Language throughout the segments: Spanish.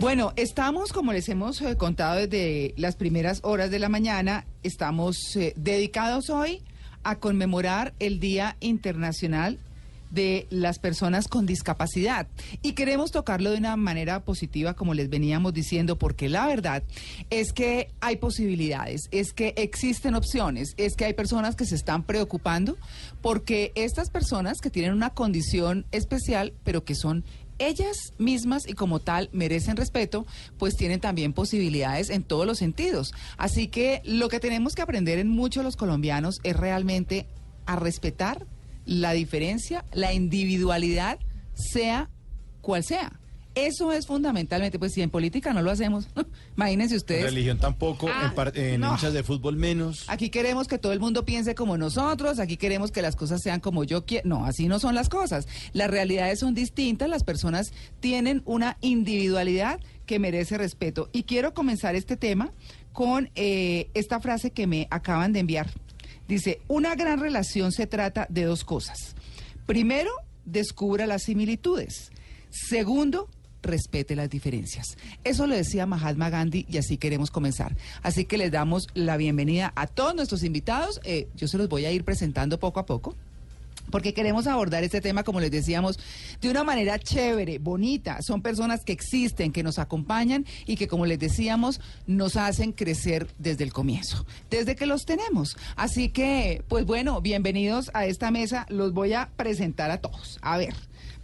Bueno, estamos, como les hemos eh, contado desde las primeras horas de la mañana, estamos eh, dedicados hoy a conmemorar el Día Internacional de las personas con discapacidad. Y queremos tocarlo de una manera positiva, como les veníamos diciendo, porque la verdad es que hay posibilidades, es que existen opciones, es que hay personas que se están preocupando porque estas personas que tienen una condición especial, pero que son ellas mismas y como tal merecen respeto, pues tienen también posibilidades en todos los sentidos. Así que lo que tenemos que aprender en muchos los colombianos es realmente a respetar la diferencia, la individualidad, sea cual sea. Eso es fundamentalmente, pues si en política no lo hacemos, imagínense En ustedes. religión tampoco, Ah, en, par- en no. hinchas de fútbol menos. Aquí queremos que todo el mundo piense como nosotros, aquí queremos que las cosas sean como yo quiero. No, así no son las cosas. Las realidades son distintas, las personas tienen una individualidad que merece respeto. Y quiero comenzar este tema con eh, esta frase que me acaban de enviar. Dice, una gran relación se trata de dos cosas. Primero, descubra las similitudes. Segundo, respete las diferencias. Eso lo decía Mahatma Gandhi y así queremos comenzar. Así que les damos la bienvenida a todos nuestros invitados. Eh, yo se los voy a ir presentando poco a poco. Porque queremos abordar este tema, como les decíamos, de una manera chévere, bonita. Son personas que existen, que nos acompañan y que, como les decíamos, nos hacen crecer desde el comienzo, desde que los tenemos. Así que, pues bueno, bienvenidos a esta mesa. Los voy a presentar a todos. A ver,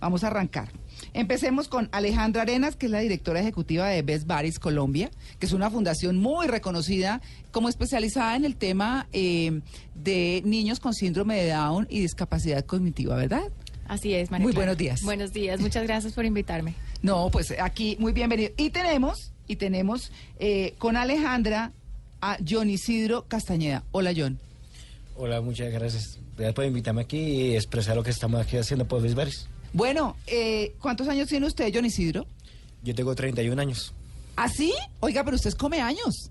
vamos a arrancar. Empecemos con Alejandra Arenas, que es la directora ejecutiva de Best Baris Colombia, que es una fundación muy reconocida como especializada en el tema eh, de niños con síndrome de Down y discapacidad cognitiva, ¿verdad? Así es, María Muy Clara. buenos días. Buenos días, muchas gracias por invitarme. No, pues aquí muy bienvenido. Y tenemos, y tenemos eh, con Alejandra a John Isidro Castañeda. Hola, John. Hola, muchas gracias. Gracias por invitarme aquí y expresar lo que estamos aquí haciendo por Baris. Bueno, eh, ¿cuántos años tiene usted, John Isidro? Yo tengo 31 años. ¿Ah, sí? Oiga, pero usted come años.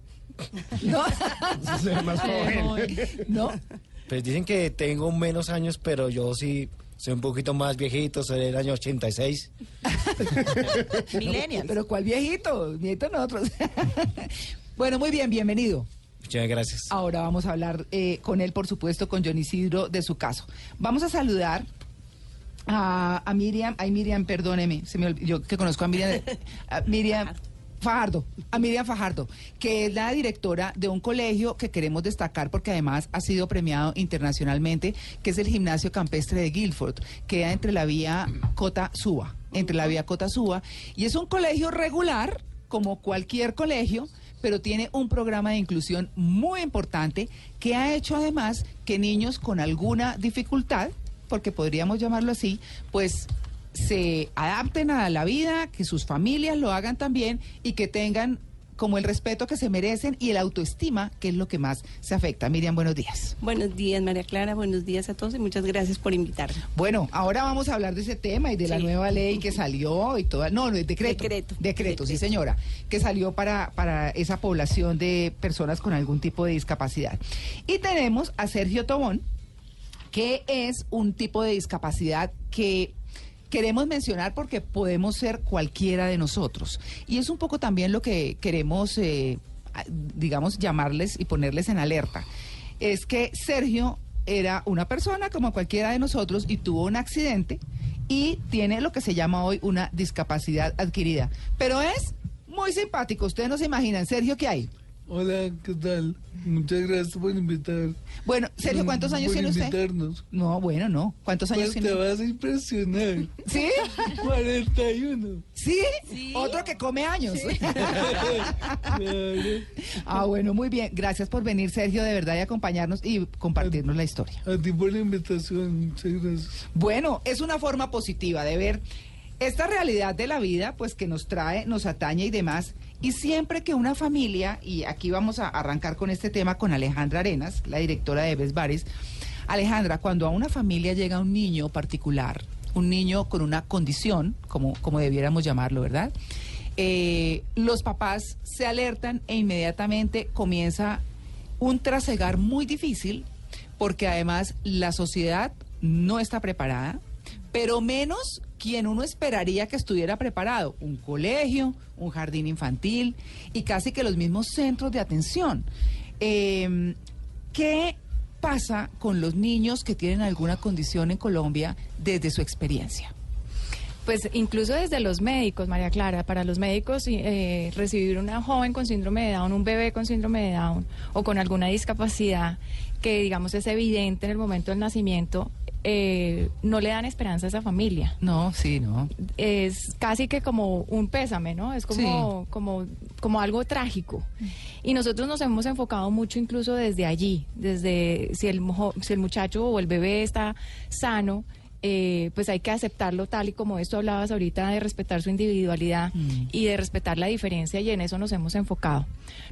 No, más joven. no. Pues dicen que tengo menos años, pero yo sí soy un poquito más viejito, soy del año 86. Millennial. Pero ¿cuál viejito? Viejito nosotros. bueno, muy bien, bienvenido. Muchas gracias. Ahora vamos a hablar eh, con él, por supuesto, con John Isidro de su caso. Vamos a saludar a, a Miriam, ay Miriam, perdóneme, se me olv- yo que conozco a Miriam, a Miriam Fajardo, a Miriam Fajardo, que es la directora de un colegio que queremos destacar porque además ha sido premiado internacionalmente, que es el Gimnasio Campestre de Guilford, queda entre la vía Cota Suba, entre la vía Cota Suba, y es un colegio regular, como cualquier colegio, pero tiene un programa de inclusión muy importante que ha hecho además que niños con alguna dificultad, porque podríamos llamarlo así, pues se adapten a la vida, que sus familias lo hagan también y que tengan como el respeto que se merecen y el autoestima, que es lo que más se afecta. Miriam, buenos días. Buenos días, María Clara. Buenos días a todos y muchas gracias por invitarme. Bueno, ahora vamos a hablar de ese tema y de la nueva ley que salió y toda. No, no, es decreto. Decreto. Decreto, sí, señora. Que salió para, para esa población de personas con algún tipo de discapacidad. Y tenemos a Sergio Tobón, que es un tipo de discapacidad que queremos mencionar porque podemos ser cualquiera de nosotros. Y es un poco también lo que queremos, eh, digamos, llamarles y ponerles en alerta. Es que Sergio era una persona como cualquiera de nosotros y tuvo un accidente y tiene lo que se llama hoy una discapacidad adquirida. Pero es muy simpático, ustedes no se imaginan. Sergio, ¿qué hay? Hola, ¿qué tal? Muchas gracias por invitar. Bueno, Sergio, ¿cuántos años por tiene usted? invitarnos. No, bueno, no. ¿Cuántos años Pues te vas a impresionar. ¿Sí? 41. ¿Sí? Otro que come años. Claro. ah, bueno, muy bien. Gracias por venir, Sergio, de verdad, y acompañarnos y compartirnos la historia. A ti por la invitación, muchas gracias. Bueno, es una forma positiva de ver esta realidad de la vida, pues que nos trae, nos atañe y demás, y siempre que una familia, y aquí vamos a arrancar con este tema con Alejandra Arenas, la directora de Bes Bares. Alejandra, cuando a una familia llega un niño particular, un niño con una condición, como, como debiéramos llamarlo, ¿verdad? Eh, los papás se alertan e inmediatamente comienza un trasegar muy difícil, porque además la sociedad no está preparada, pero menos quien uno esperaría que estuviera preparado, un colegio, un jardín infantil y casi que los mismos centros de atención. Eh, ¿Qué pasa con los niños que tienen alguna condición en Colombia desde su experiencia? Pues incluso desde los médicos, María Clara, para los médicos eh, recibir una joven con síndrome de Down, un bebé con síndrome de Down o con alguna discapacidad que digamos es evidente en el momento del nacimiento, eh, no le dan esperanza a esa familia. No, sí, no. Es casi que como un pésame, ¿no? Es como, Sí. como, como algo trágico. Y nosotros nos hemos enfocado mucho incluso desde allí, desde si el, si el muchacho o el bebé está sano. Eh, pues hay que aceptarlo tal y como esto hablabas ahorita de respetar su individualidad Mm. y de respetar la diferencia y en eso nos hemos enfocado.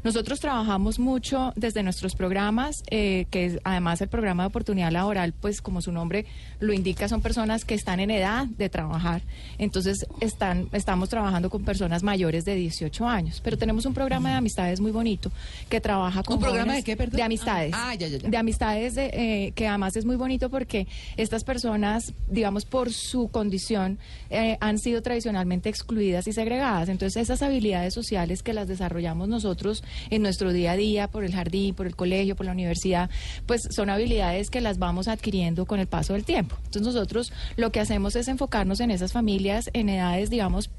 Nosotros trabajamos mucho desde nuestros programas, eh, que es, además el programa de oportunidad laboral, pues como su nombre lo indica, son personas que están en edad de trabajar. Entonces están, estamos trabajando con personas mayores de 18 años. Pero tenemos un programa de amistades muy bonito que trabaja con ¿Un programa de qué, perdón? De amistades. Ah, ya, ya, ya. De amistades de, eh, que además es muy bonito porque estas personas, digamos, por su condición, eh, han sido tradicionalmente excluidas y segregadas. Entonces, esas habilidades sociales que las desarrollamos nosotros en nuestro día a día, por el jardín, por el colegio, por la universidad, pues son habilidades que las vamos adquiriendo con el paso del tiempo. Entonces, nosotros lo que hacemos es enfocarnos en esas familias en edades, digamos,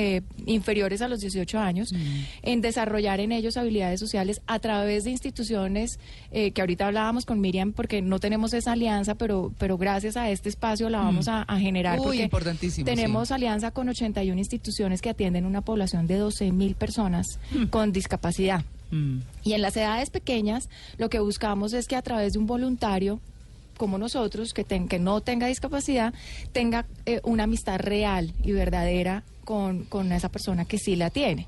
eh, inferiores a los 18 años, en desarrollar en ellos habilidades sociales a través de instituciones eh, que ahorita hablábamos con Miriam porque no tenemos esa alianza, pero, pero gracias a este espacio la vamos a, a generar. Uy, porque importantísimo, Tenemos sí. alianza con 81 instituciones que atienden una población de 12 mil personas con discapacidad. Mm. Y en las edades pequeñas, lo que buscamos es que a través de un voluntario como nosotros, que, ten- que no tenga discapacidad, tenga eh, una amistad real y verdadera con, con esa persona que sí la tiene.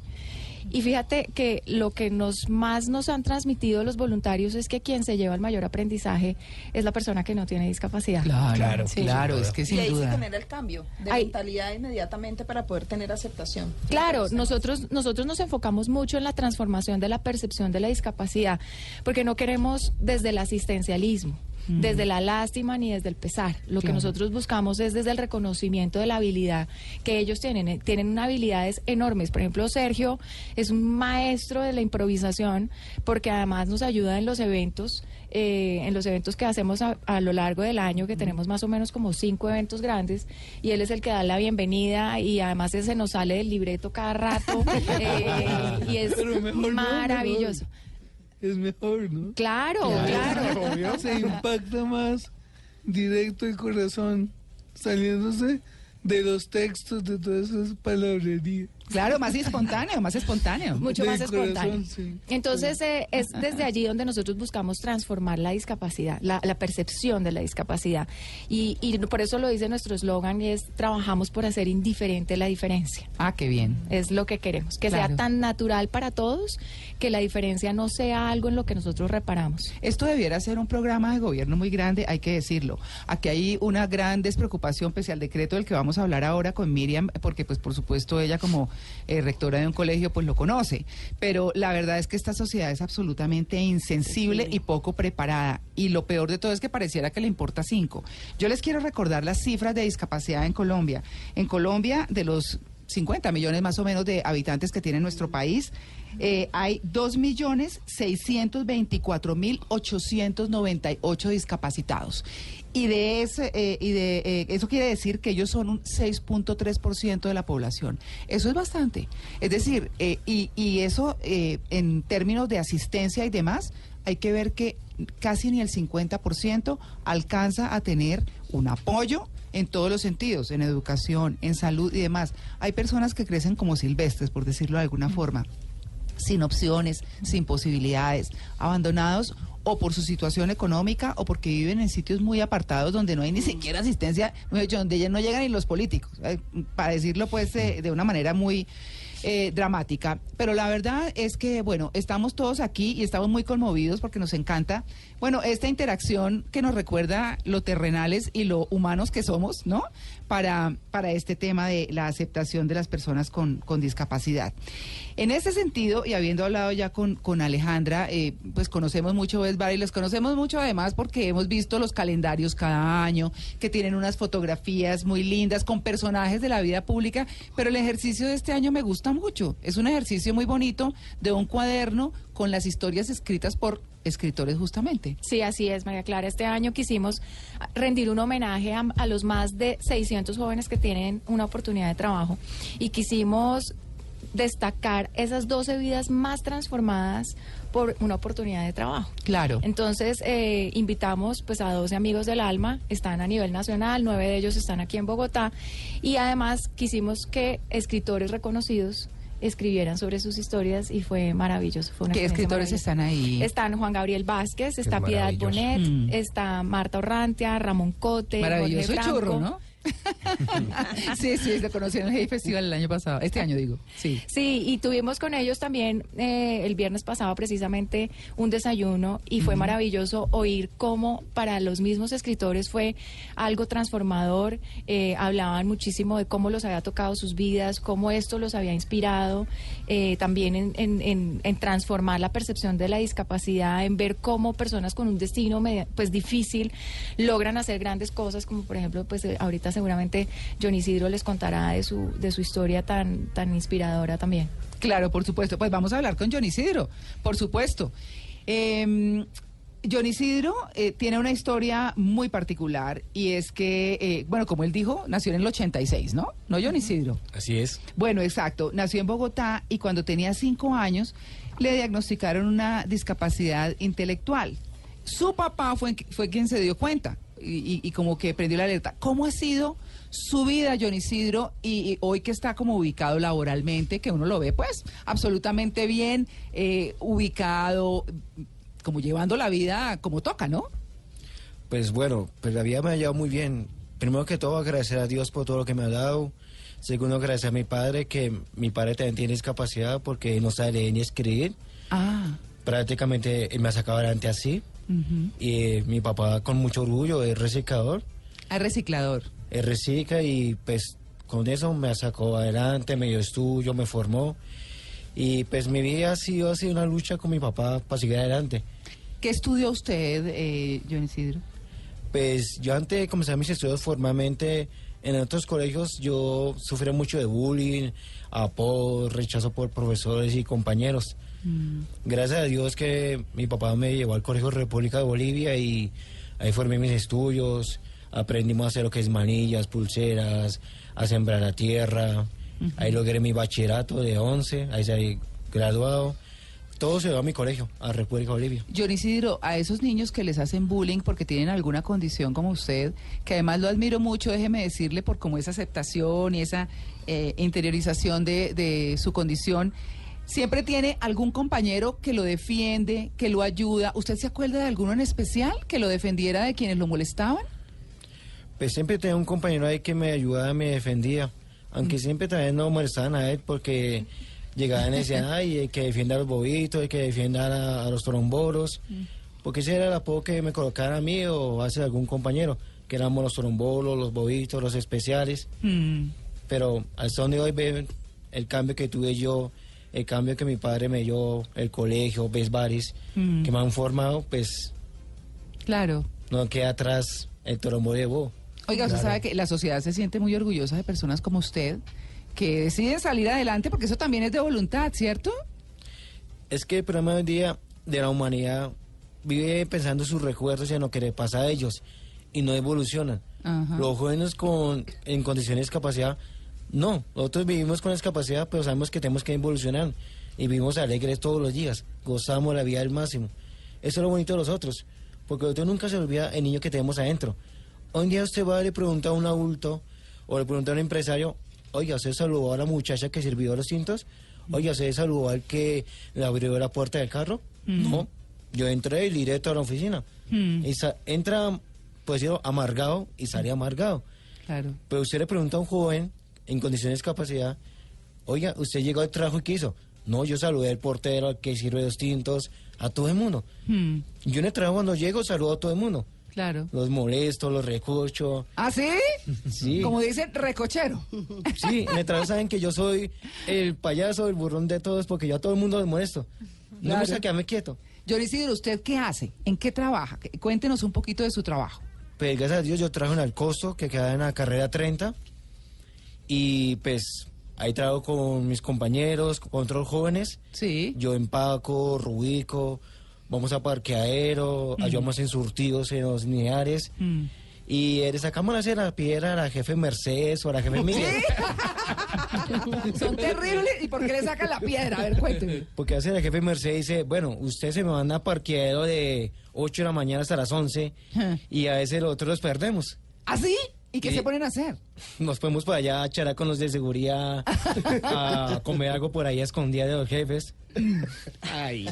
Y fíjate que lo que nos más nos han transmitido los voluntarios es que quien se lleva el mayor aprendizaje es la persona que no tiene discapacidad. Claro, Claro, es que y sin ahí se duda. genera el cambio de Ay. mentalidad inmediatamente para poder tener aceptación. Claro, nosotros, nosotros nos enfocamos mucho en la transformación de la percepción de la discapacidad, porque no queremos desde el asistencialismo, desde la lástima ni desde el pesar. Lo que nosotros buscamos es desde el reconocimiento de la habilidad que ellos tienen. Eh, Tienen unas habilidades enormes. Por ejemplo, Sergio es un maestro de la improvisación, porque además nos ayuda en los eventos. eh, en los eventos que hacemos a, a lo largo del año, que tenemos más o menos como cinco eventos grandes, y él es el que da la bienvenida y además se nos sale del libreto cada rato eh, y es maravilloso. Es mejor, ¿no? Claro, claro. Se impacta más directo el corazón saliéndose de los textos, de todas esas palabrerías. Claro, más espontáneo, más espontáneo. Mucho más espontáneo. corazón, sí. Entonces, eh, es desde allí donde nosotros buscamos transformar la discapacidad, la, la percepción de la discapacidad. Y, y por eso lo dice nuestro eslogan, y es trabajamos por hacer indiferente la diferencia. Ah, qué bien. Es lo que queremos, que sea tan natural para todos que la diferencia no sea algo en lo que nosotros reparamos. Esto debiera ser un programa de gobierno muy grande, hay que decirlo. Aquí hay una gran despreocupación, pese al decreto del que vamos a hablar ahora con Miriam, porque pues por supuesto ella como eh, rectora de un colegio pues lo conoce. Pero la verdad es que esta sociedad es absolutamente insensible y poco preparada. Y lo peor de todo es que pareciera que le importa cinco. Yo les quiero recordar las cifras de discapacidad en Colombia. En Colombia, de los 50 millones más o menos de habitantes que tiene nuestro país, eh, hay 2.624.898 discapacitados. Y de ese, eh, y de eh, eso quiere decir que ellos son un 6.3% de la población. Eso es bastante. Es decir, eh, y, y eso en términos de asistencia y demás, hay que ver que casi ni el 50% alcanza a tener un apoyo en todos los sentidos, en educación, en salud y demás. Hay personas que crecen como silvestres, por decirlo de alguna forma sin opciones, sin posibilidades, abandonados o por su situación económica o porque viven en sitios muy apartados donde no hay ni siquiera asistencia, donde ya no llegan ni los políticos, eh, para decirlo pues eh, de una manera muy eh, dramática. Pero la verdad es que, bueno, estamos todos aquí y estamos muy conmovidos porque nos encanta, bueno, esta interacción que nos recuerda lo terrenales y lo humanos que somos, ¿no? Para, para este tema de la aceptación de las personas con, con discapacidad. En ese sentido, y habiendo hablado ya con, con Alejandra, eh, pues conocemos mucho Best Bar y les conocemos mucho además porque hemos visto los calendarios cada año, que tienen unas fotografías muy lindas con personajes de la vida pública, pero el ejercicio de este año me gusta mucho. Es un ejercicio muy bonito de un cuaderno con las historias escritas por escritores justamente. Sí, así es, María Clara. Este año quisimos rendir un homenaje a, a los más de 600 jóvenes que tienen una oportunidad de trabajo y quisimos destacar esas 12 vidas más transformadas por una oportunidad de trabajo. Claro. Entonces, eh, invitamos pues a 12 amigos del alma, están a nivel nacional, nueve de ellos están aquí en Bogotá, y además quisimos que escritores reconocidos escribieran sobre sus historias y fue maravilloso. Fue una ¿Qué escritores están ahí? Están Juan Gabriel Vázquez, está Piedad. Bonet, Mm. está Marta Orrantia, Ramón Cote, Maravilloso churro. ¿no? sí, sí, lo conocí en el Hey Festival el año pasado, este año digo, sí. Sí, y tuvimos con ellos también eh, el viernes pasado precisamente un desayuno y fue maravilloso oír cómo para los mismos escritores fue algo transformador. Eh, hablaban muchísimo de cómo los había tocado sus vidas, cómo esto los había inspirado, eh, también en, en- en- en transformar la percepción de la discapacidad, en ver cómo personas con un destino media- pues difícil logran hacer grandes cosas, como por ejemplo, pues eh, ahorita seguramente John Isidro les contará de su, de su historia tan, tan inspiradora también. Claro, por supuesto. Pues vamos a hablar con John Isidro, por supuesto. Eh, John Isidro eh, tiene una historia muy particular y es que, eh, bueno, como él dijo, nació en el 86, ¿no? ¿No, John Isidro? Así es. Bueno, exacto. Nació en Bogotá y cuando tenía cinco años le diagnosticaron una discapacidad intelectual. Su papá fue, fue quien se dio cuenta y, y- como que prendió la alerta. ¿Cómo ha sido su vida, John Isidro, y, y hoy que está como ubicado laboralmente, que uno lo ve pues absolutamente bien, eh, ubicado, como llevando la vida como toca, ¿no? Pues bueno, pues la vida me ha llevado muy bien. Primero que todo, agradecer a Dios por todo lo que me ha dado. Segundo, agradecer a mi padre, que mi padre también tiene discapacidad porque no sabe leer ni escribir. Ah, Prácticamente él me ha sacado adelante así. Ujú. Y eh, mi papá, con mucho orgullo, es reciclador. Ah, reciclador. Él recicla y pues con eso me sacó adelante, me dio estudio, me formó. Y pues mi vida ha sido así una lucha con mi papá para seguir adelante. ¿Qué estudió usted, eh, John Isidro? Pues yo antes de comenzar mis estudios formalmente en otros colegios yo sufrí mucho de bullying, apodo, rechazo por profesores y compañeros. Gracias a Dios que mi papá me llevó al Colegio República de Bolivia y ahí formé mis estudios, aprendimos a hacer lo que es manillas, pulseras, a sembrar la tierra. Ahí logré mi bachillerato de 11, ahí salí graduado. Todo se dio a mi colegio, a República de Bolivia. John Isidro, a esos niños que les hacen bullying porque tienen alguna condición como usted, que además lo admiro mucho, déjeme decirle, por como esa aceptación y esa eh, interiorización de, de su condición, siempre tiene algún compañero que lo defiende, que lo ayuda. ¿Usted se acuerda de alguno en especial que lo defendiera de quienes lo molestaban? Pues siempre tenía un compañero ahí que me ayudaba, me defendía. Aunque siempre también no molestaban a él porque llegaban y decían, ay, que defienda a los bobitos, hay que defender a, a los trombolos. Porque ese era el apodo que me colocaran a mí o hace algún compañero, que éramos los trombolos, los bobitos, los especiales. Mm, Pero al son de hoy el cambio que tuve yo, el cambio que mi padre me dio, el colegio, ves bares, Mm. que me han formado, pues claro. no queda atrás el trombolo de. Oiga, usted sabe que la sociedad se siente muy orgullosa de personas como usted que deciden salir adelante porque eso también es de voluntad, ¿cierto? Es que el problema hoy día de la humanidad vive pensando sus recuerdos y en lo que le pasa a ellos y no evolucionan. Ajá. Los jóvenes con, en condiciones de discapacidad, no. Nosotros vivimos con discapacidad, pero sabemos que tenemos que evolucionar y vivimos alegres todos los días. Gozamos la vida al máximo. Eso es lo bonito de los otros, porque nosotros nunca se olvida el niño que tenemos adentro. Hoy en día usted va y le pregunta a un adulto o le pregunta a un empresario, oiga, ¿usted saludó a la muchacha que sirvió los cintos? Oiga, ¿usted saludó al que le abrió la puerta del carro? No. Yo entré y directo a la oficina. Hmm. Y entra, pues yo, amargado y sale amargado. Claro. Pero usted le pregunta a un joven en condiciones de discapacidad, oiga, ¿usted llegó al trabajo y qué hizo? No, yo saludé al portero, al que sirve los tintos, a todo el mundo. Hmm, Yo en el trabajo cuando llego saludo a todo el mundo. Claro. Los molesto, los recucho. ¿Ah, sí? Sí. Como dicen, recochero. Sí, en el trabajo saben que yo soy el payaso, el burrón de todos, porque yo a todo el mundo les molesto. No Claro. me gusta quedarme quieto. John Isidro, ¿usted qué hace? ¿En qué trabaja? Cuéntenos un poquito de su trabajo. Pues gracias a Dios yo trabajo en Alcosto, que queda en la carrera 30. Y pues ahí trabajo con mis compañeros, con otros jóvenes. Sí. Yo empaco, rubico, vamos a parqueadero, ayudamos en surtidos en los lineares. Mm. Y le sacamos la cera piedra a la jefe Mercedes o a la jefe Miguel. Son terribles. ¿Y por qué le sacan la piedra? A ver, cuénteme. Porque hace la jefe Mercedes dice, bueno, usted se me manda a parqueadero de 8 de la mañana hasta las 11 y a ese los otros los perdemos. ¿Ah, sí? ¿Y qué se ponen a hacer? Nos podemos para allá a charar con los de seguridad, a comer algo por ahí a escondida de los jefes. Ay.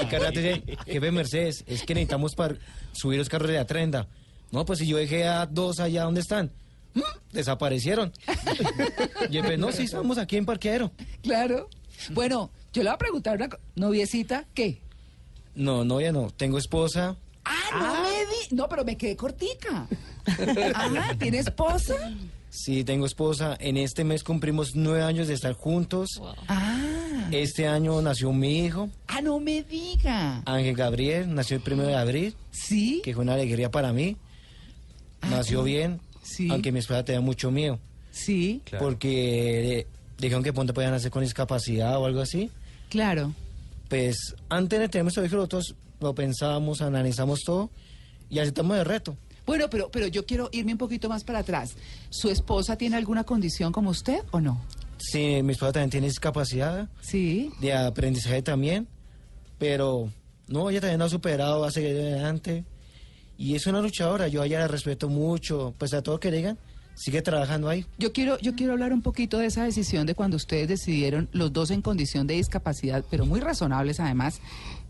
Y rato dice, jefe Mercedes, es que necesitamos para subir los carros de la trenda. No, pues si yo dejé a dos allá, ¿dónde están? "Mm, Desaparecieron. Y jefe, no, sí, estamos aquí en parqueadero. Claro. Bueno, yo le voy a preguntar una co- noviecita, ¿qué? No, no, ya no. Tengo esposa. Ah, no me di... No, pero me quedé cortica. Ah, ¿tiene esposa? Sí, tengo esposa. En este mes cumplimos nueve años de estar juntos. Ah. Este año nació mi hijo, Ah, no me diga. Ángel Gabriel, nació el primero de abril, ¿Sí? que fue una alegría para mí. Nació bien, Sí. aunque mi esposa tenía mucho miedo, Sí, porque eh, dijeron que pronto podían nacer con discapacidad o algo así. claro. Pues antes de tener nuestro hijo, nosotros lo pensábamos, analizamos todo y aceptamos el reto. Bueno, pero, pero yo quiero irme un poquito más para atrás. ¿Su esposa tiene alguna condición como usted o no? Sí, mi esposa también tiene discapacidad, Sí. de aprendizaje también, pero no, ella también lo ha superado, va a seguir adelante. Y es una luchadora, yo a ella la respeto mucho, pues a todo que digan, sigue trabajando ahí. Yo quiero, yo quiero hablar un poquito de esa decisión de cuando ustedes decidieron, los dos en condición de discapacidad, pero muy razonables además,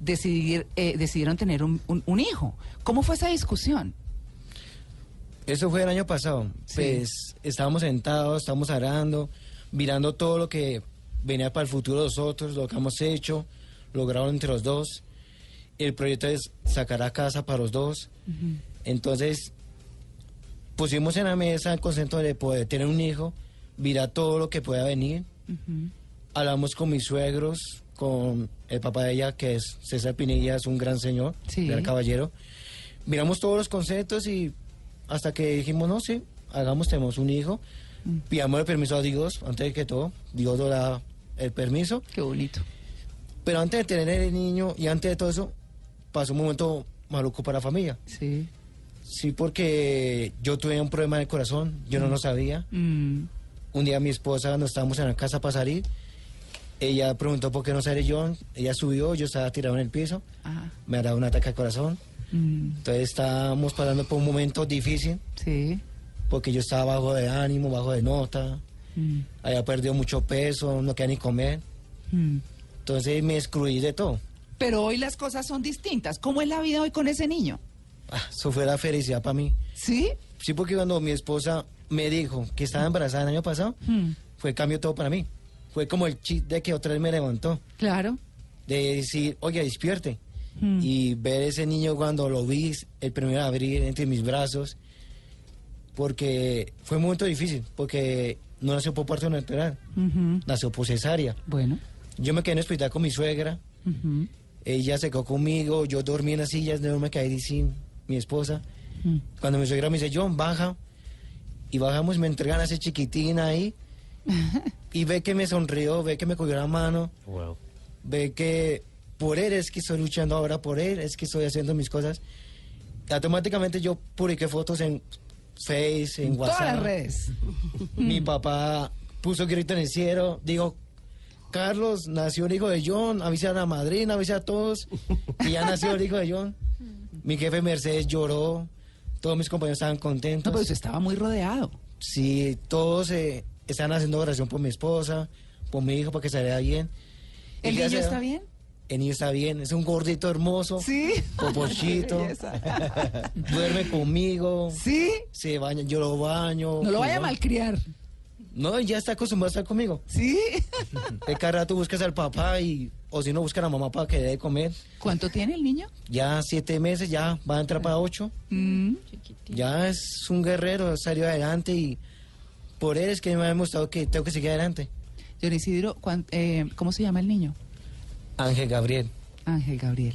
decidir, eh, decidieron tener un, un- un hijo. ¿Cómo fue esa discusión? Eso fue el año pasado, Sí. pues estábamos sentados, estábamos hablando, mirando todo lo que venía para el futuro de nosotros, lo que hemos hecho, logrado entre los dos. El proyecto es sacar a casa para los dos. Entonces, pusimos en la mesa el concepto de poder tener un hijo, mirar todo lo que pueda venir. Hablamos con mis suegros, con el papá de ella, que es César Pinilla, es un gran señor, Sí. gran caballero. Miramos todos los conceptos y hasta que dijimos, no, sí, hagamos, tenemos un hijo. Pidamos el permiso a Dios, antes de que todo, Dios nos da el permiso. Qué bonito. Pero antes de tener el niño y antes de todo eso, pasó un momento maluco para la familia. Sí. Sí, porque yo tuve un problema en el corazón, yo no lo sabía. Mm, Un día mi esposa, cuando estábamos en la casa para salir, ella preguntó por qué no salí yo. Ella subió, yo estaba tirado en el piso, ajá. me ha dado un ataque al corazón. Mm, Entonces estábamos pasando por un momento difícil, sí. porque yo estaba bajo de ánimo, bajo de nota, Mm, había perdido mucho peso, no quería ni comer. mm. Entonces me excluí de todo. Pero hoy las cosas son distintas. ¿Cómo es la vida hoy con ese niño? Ah, eso fue la felicidad para mí. ¿Sí? Sí, porque cuando mi esposa me dijo que estaba embarazada el año pasado, Mm, fue cambio todo para mí. Fue como el chip de que otra vez me levantó. claro. De decir, oye, despierte. Mm. Y ver ese niño cuando lo vi el primero de abril entre mis brazos. Porque fue un momento difícil, porque no nació por parto natural, Ujú. nació por cesárea. Bueno. Yo me quedé en el hospital con mi suegra, ella se quedó conmigo, yo dormí en las sillas, no me caí sin mi esposa. Mm. Cuando mi suegra me dice, John, baja. Y bajamos, me entregan a ese chiquitín ahí. y ve que me sonrió, ve que me cogió la mano. Wow. Ve que por él es que estoy luchando ahora, por él es que estoy haciendo mis cosas. Automáticamente yo publiqué fotos en Face, en WhatsApp. Todas las redes. Mi papá puso grito en el cielo. Digo, Carlos, nació el hijo de John. Avisa a la madrina, avisa a todos. Y ya nació el hijo de John. Mi jefe Mercedes lloró. Todos mis compañeros estaban No, contentos. pero usted estaba muy rodeado. Sí, todos eh, están haciendo oración por mi esposa, por mi hijo, para que saliera bien. ¿El niño está bien? El niño está bien, es un gordito hermoso. Sí. Popochito. Duerme conmigo. Sí. Se baña, yo lo baño. No lo vaya a malcriar. No, ya está acostumbrado a estar conmigo. Sí. De cada rato buscas al papá y, o si no, busca a la mamá para que le dé de comer. ¿Cuánto tiene el niño? Ya siete meses, ya va a entrar para ocho. Mm. Ya es un guerrero, salió adelante y por él es que me ha demostrado que tengo que seguir adelante. John Isidro, ¿cuán- eh, ¿cómo se llama el niño? Ángel Gabriel. Ángel Gabriel.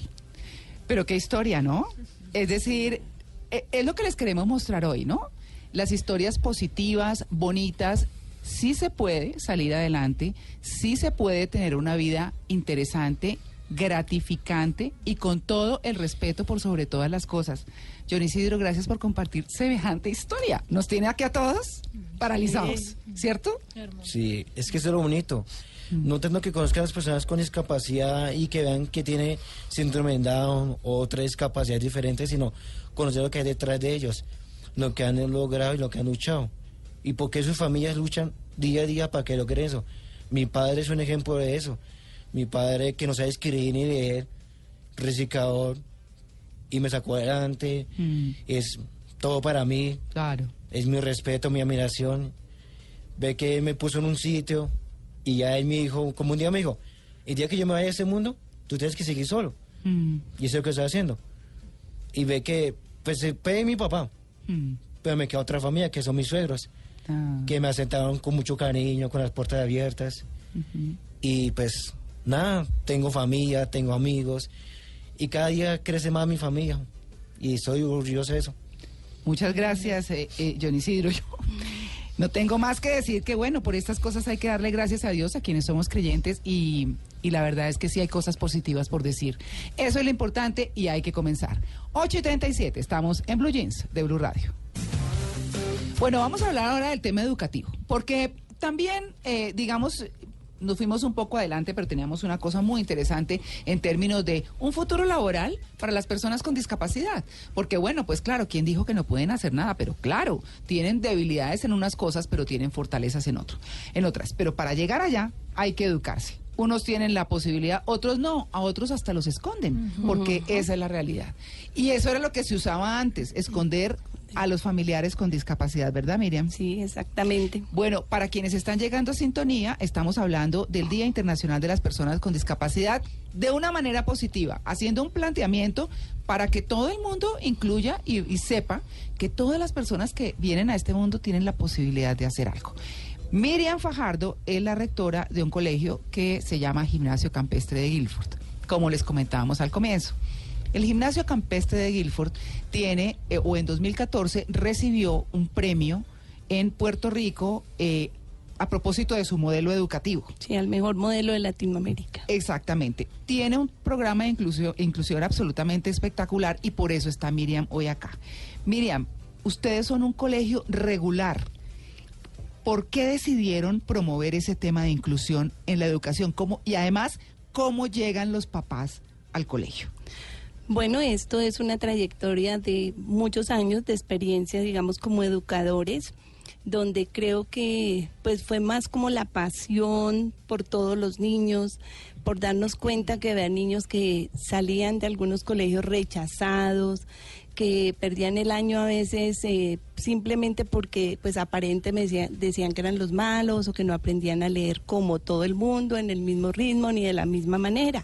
Pero qué historia, ¿no? Es decir, e- es lo que les queremos mostrar hoy, ¿no? Las historias positivas, bonitas, sí se puede salir adelante, sí se puede tener una vida interesante, gratificante y con todo el respeto por sobre todas las cosas. John Isidro, gracias por compartir semejante historia. Nos tiene aquí a todos paralizados, ¿cierto? Sí, es que eso es lo bonito. No tanto que conozcan a las personas con discapacidad y que vean que tiene síndrome de Down o otras discapacidades diferentes, sino conocer lo que hay detrás de ellos, lo que han logrado y lo que han luchado. Y por qué sus familias luchan día a día para que logren eso. Mi padre es un ejemplo de eso. Mi padre que no sabe escribir ni leer, reciclador, y me sacó adelante. Mm, Es todo para mí claro. es mi respeto, mi admiración. Ve que me puso en un sitio y ya él me dijo, como un día me dijo, el día que yo me vaya a este mundo, tú tienes que seguir solo. Mm, Y eso es lo que estoy haciendo. Y ve que, pues, puede mi papá, mm, pero me queda otra familia, que son mis suegros, ah, que me aceptaron con mucho cariño, con las puertas abiertas. Y pues, nada, tengo familia, tengo amigos. Y cada día crece más mi familia. Y soy orgulloso de eso. Muchas gracias, eh, eh, John Isidro. Yo no tengo más que decir que, bueno, por estas cosas hay que darle gracias a Dios, a quienes somos creyentes, y, y la verdad es que sí hay cosas positivas por decir. Eso es lo importante y hay que comenzar. 8 y 37, estamos en Blue Jeans de Blue Radio. Bueno, vamos a hablar ahora del tema educativo, porque también, eh, digamos, nos fuimos un poco adelante, pero teníamos una cosa muy interesante en términos de un futuro laboral para las personas con discapacidad. Porque bueno, pues claro, ¿quién dijo que no pueden hacer nada? Pero claro, tienen debilidades en unas cosas, pero tienen fortalezas en otro, en otras. Pero para llegar allá hay que educarse. Unos tienen la posibilidad, otros no, a otros hasta los esconden, porque esa es la realidad. Y eso era lo que se usaba antes, esconder a los familiares con discapacidad, ¿verdad, Miriam? Sí, exactamente. Bueno, para quienes están llegando a sintonía, estamos hablando del Día Internacional de las Personas con Discapacidad de una manera positiva, haciendo un planteamiento para que todo el mundo incluya y, y sepa que todas las personas que vienen a este mundo tienen la posibilidad de hacer algo. Miriam Fajardo es la rectora de un colegio que se llama Gimnasio Campestre de Guilford, como les comentábamos al comienzo. El gimnasio campestre de Guilford tiene, eh, o en 2014, recibió un premio en Puerto Rico eh, a propósito de su modelo educativo. Sí, al mejor modelo de Latinoamérica. Exactamente. Tiene un programa de inclusio- inclusión absolutamente espectacular y por eso está Miriam hoy acá. Miriam, ustedes son un colegio regular. ¿Por qué decidieron promover ese tema de inclusión en la educación? ¿Cómo, y además, ¿cómo llegan los papás al colegio? Bueno, esto es una trayectoria de muchos años de experiencia, digamos, como educadores, donde creo que pues fue más como la pasión por todos los niños, por darnos cuenta que había niños que salían de algunos colegios rechazados, que perdían el año a veces eh, simplemente porque pues aparentemente decían, decían que eran los malos o que no aprendían a leer como todo el mundo en el mismo ritmo ni de la misma manera.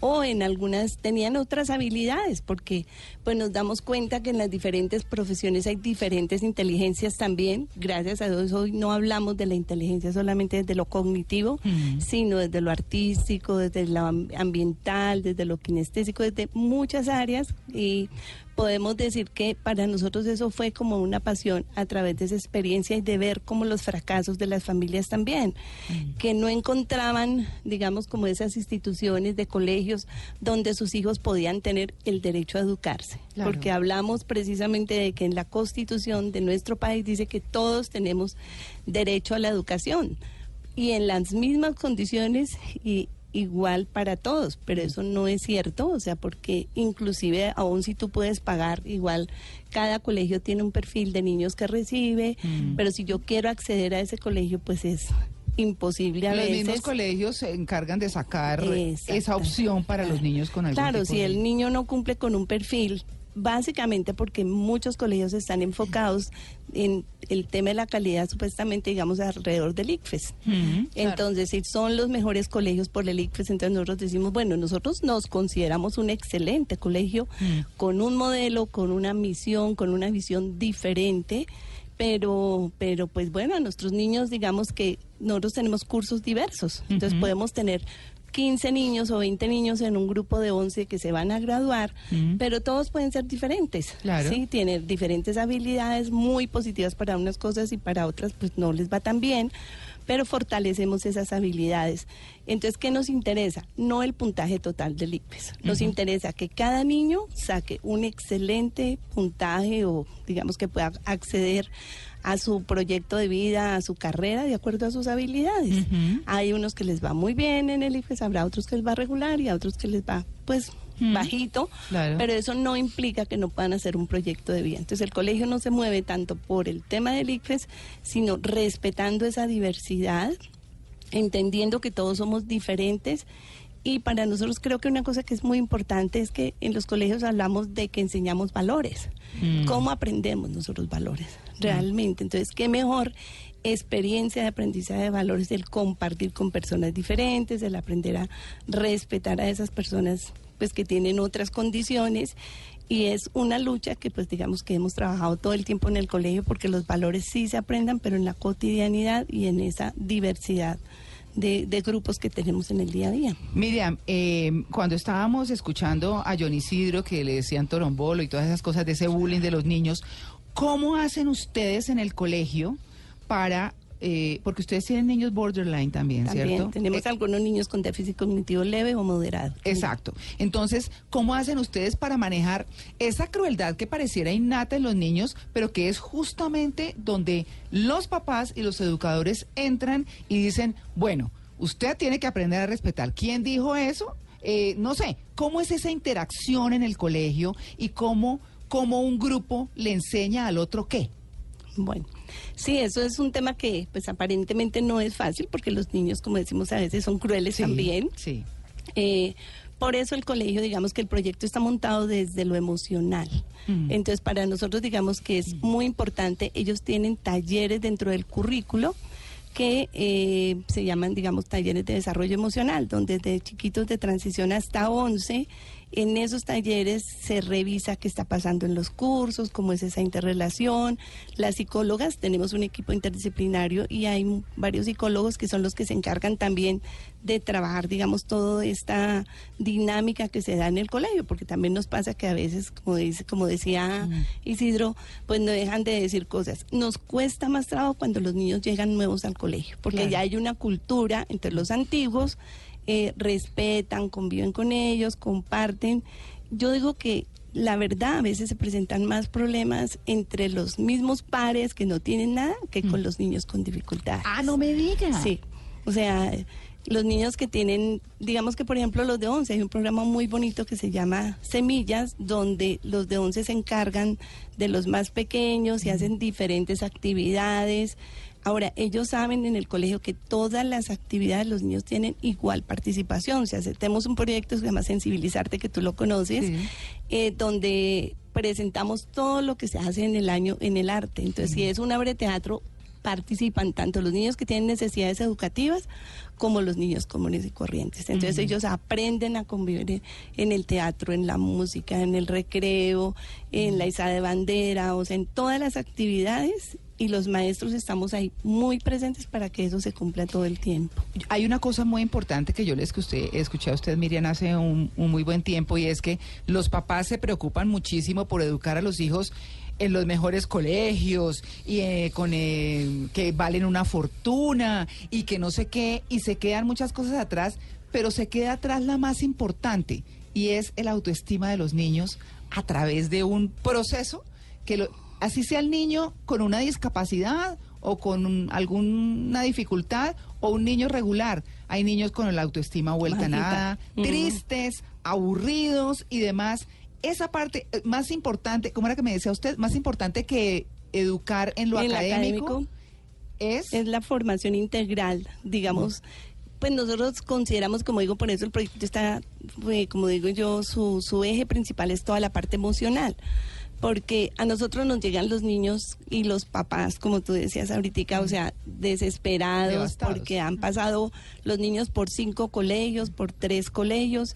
O en algunas tenían otras habilidades porque pues nos damos cuenta que en las diferentes profesiones hay diferentes inteligencias también. Gracias a Dios hoy no hablamos de la inteligencia solamente desde lo cognitivo Mm. sino desde lo artístico desde lo am- ambiental desde lo kinestésico desde muchas áreas. Y podemos decir que para nosotros eso fue como una pasión a través de esa experiencia y de ver como los fracasos de las familias también, que no encontraban, digamos, como esas instituciones de colegios donde sus hijos podían tener el derecho a educarse. Claro. Porque hablamos precisamente de que en la constitución de nuestro país dice que todos tenemos derecho a la educación y en las mismas condiciones y igual para todos, pero eso no es cierto, o sea, porque inclusive aún si tú puedes pagar, igual cada colegio tiene un perfil de niños que recibe, pero si yo quiero acceder a ese colegio, pues es imposible a Los veces. mismos colegios se encargan de sacar esa opción para los niños con algún Claro, tipo si de- el niño no cumple con un perfil, básicamente porque muchos colegios están enfocados en el tema de la calidad, supuestamente, digamos, alrededor del ICFES. Entonces, si son los mejores colegios por el ICFES, entonces nosotros decimos, bueno, nosotros nos consideramos un excelente colegio con un modelo, con una misión, con una visión diferente. Pero, pero pues bueno, a nuestros niños, digamos que nosotros tenemos cursos diversos. Entonces podemos tener 15 niños o 20 niños en un grupo de 11 que se van a graduar, pero todos pueden ser diferentes. Claro. Sí, tienen diferentes habilidades muy positivas para unas cosas y para otras pues no les va tan bien, pero fortalecemos esas habilidades. Entonces, ¿qué nos interesa? No el puntaje total del ICFES. Nos interesa que cada niño saque un excelente puntaje o digamos que pueda acceder a su proyecto de vida, a su carrera, de acuerdo a sus habilidades. Hay unos que les va muy bien en el IFES, habrá otros que les va regular y a otros que les va, pues, Mm. bajito. Claro. Pero eso no implica que no puedan hacer un proyecto de vida. Entonces, el colegio no se mueve tanto por el tema del IFES, sino respetando esa diversidad, entendiendo que todos somos diferentes. Y para nosotros creo que una cosa que es muy importante es que en los colegios hablamos de que enseñamos valores. Mm. ¿Cómo aprendemos nosotros valores realmente? Entonces, ¿qué mejor experiencia de aprendizaje de valores el compartir con personas diferentes, el aprender a respetar a esas personas pues que tienen otras condiciones y es una lucha que pues digamos que hemos trabajado todo el tiempo en el colegio porque los valores sí se aprendan, pero en la cotidianidad y en esa diversidad de, de grupos que tenemos en el día a día. Miriam, eh, cuando estábamos escuchando a John Isidro que le decían torombolo y todas esas cosas de ese bullying de los niños, ¿cómo hacen ustedes en el colegio para, eh, porque ustedes tienen niños borderline también, También ¿cierto? tenemos Eh, algunos niños con déficit cognitivo leve o moderado. Exacto. Entonces, ¿cómo hacen ustedes para manejar esa crueldad que pareciera innata en los niños, pero que es justamente donde los papás y los educadores entran y dicen, bueno, usted tiene que aprender a respetar. ¿Quién dijo eso? Eh, no sé, ¿cómo es esa interacción en el colegio y cómo, cómo un grupo le enseña al otro qué? Bueno, sí, eso es un tema que pues aparentemente no es fácil porque los niños, como decimos a veces, son crueles Sí, también. Sí. Eh, por eso el colegio, digamos que el proyecto está montado desde lo emocional. Mm. Entonces, para nosotros, digamos que es muy importante, ellos tienen talleres dentro del currículo que eh, se llaman, digamos, talleres de desarrollo emocional, donde desde chiquitos de transición hasta 11, en esos talleres se revisa qué está pasando en los cursos, cómo es esa interrelación. Las psicólogas, tenemos un equipo interdisciplinario y hay varios psicólogos que son los que se encargan también de trabajar, digamos, toda esta dinámica que se da en el colegio, porque también nos pasa que a veces, como, dice, como decía Isidro, pues no dejan de decir cosas. Nos cuesta más trabajo cuando los niños llegan nuevos al colegio, porque Claro. ya hay una cultura entre los antiguos, eh, respetan, conviven con ellos, comparten. Yo digo que la verdad a veces se presentan más problemas entre los mismos pares que no tienen nada que con los niños con dificultades. Ah, no me digas. Sí, o sea, los niños que tienen, digamos que por ejemplo los de 11, hay un programa muy bonito que se llama Semillas, donde los de 11 se encargan de los más pequeños y hacen diferentes actividades. Ahora, ellos saben en el colegio que todas las actividades los niños tienen igual participación. O sea, tenemos un proyecto que se llama Sensibilizarte, que tú lo conoces, Sí. eh, donde presentamos todo lo que se hace en el año en el arte. Entonces, si es un abre teatro, participan tanto los niños que tienen necesidades educativas como los niños comunes y corrientes. Entonces ellos aprenden a convivir en, en el teatro, en la música, en el recreo, en la izada de bandera, o sea, en todas las actividades y los maestros estamos ahí muy presentes para que eso se cumpla todo el tiempo. Hay una cosa muy importante que yo les que usted, escuché a usted, Miriam, hace un, un muy buen tiempo y es que los papás se preocupan muchísimo por educar a los hijos en los mejores colegios y eh, con eh, que valen una fortuna y que no sé qué y se quedan muchas cosas atrás, pero se queda atrás la más importante y es el autoestima de los niños a través de un proceso que lo, así sea el niño con una discapacidad o con un- alguna dificultad o un niño regular. Hay niños con la autoestima vuelta a Bajita. nada, tristes, aburridos y demás. Esa parte eh, más importante, ¿cómo era que me decía usted? Más importante que educar en lo En académico, académico. es... Es la formación integral, digamos. Pues nosotros consideramos, como digo, por eso el proyecto está, como digo yo, su, su eje principal es toda la parte emocional. Porque a nosotros nos llegan los niños y los papás, como tú decías ahorita, o sea, desesperados, Devastados. porque han pasado los niños por cinco colegios, por tres colegios,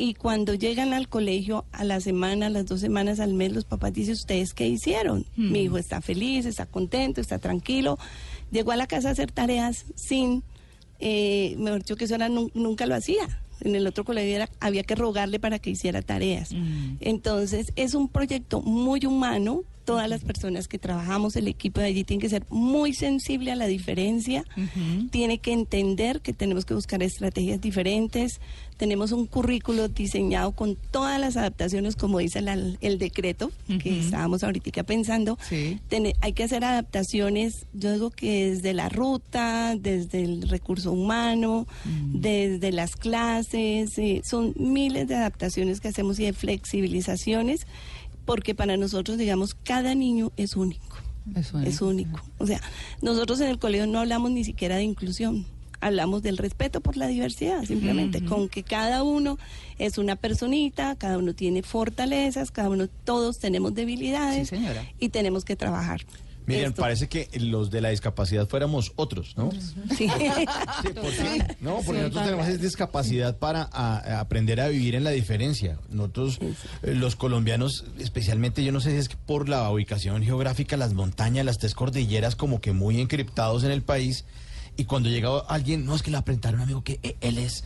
y cuando llegan al colegio a la semana, a las dos semanas, al mes, los papás dicen, ¿ustedes qué hicieron? Hmm. Mi hijo está feliz, está contento, está tranquilo. Llegó a la casa a hacer tareas sin, eh, mejor dicho, que eso era, nunca lo hacía. En el otro colegio era- había que rogarle para que hiciera tareas. Entonces, es un proyecto muy humano. Todas las personas que trabajamos, el equipo de allí, tiene que ser muy sensible a la diferencia tiene que entender que tenemos que buscar estrategias diferentes. Tenemos un currículo diseñado con todas las adaptaciones, como dice la- el decreto que estábamos ahorita pensando. Sí. Hay que hacer adaptaciones, yo digo que desde la ruta, desde el recurso humano, desde las clases, eh, son miles de adaptaciones que hacemos y de flexibilizaciones, porque para nosotros, digamos, cada niño es único. Es único. O sea, nosotros en el colegio no hablamos ni siquiera de inclusión, hablamos del respeto por la diversidad, simplemente con que cada uno es una personita, cada uno tiene fortalezas, cada uno, todos tenemos debilidades Sí, y tenemos que trabajar. Miren, Esto. parece que los de la discapacidad fuéramos otros, ¿no? Sí. Sí, ¿por qué? No, porque nosotros tenemos esa discapacidad para a- a aprender a vivir en la diferencia. Nosotros, eh, los colombianos, especialmente, yo no sé si es que por la ubicación geográfica, las montañas, las tres cordilleras, como que muy encriptados en el país. Y cuando llega alguien, no es que le apretaron un amigo que eh, él es.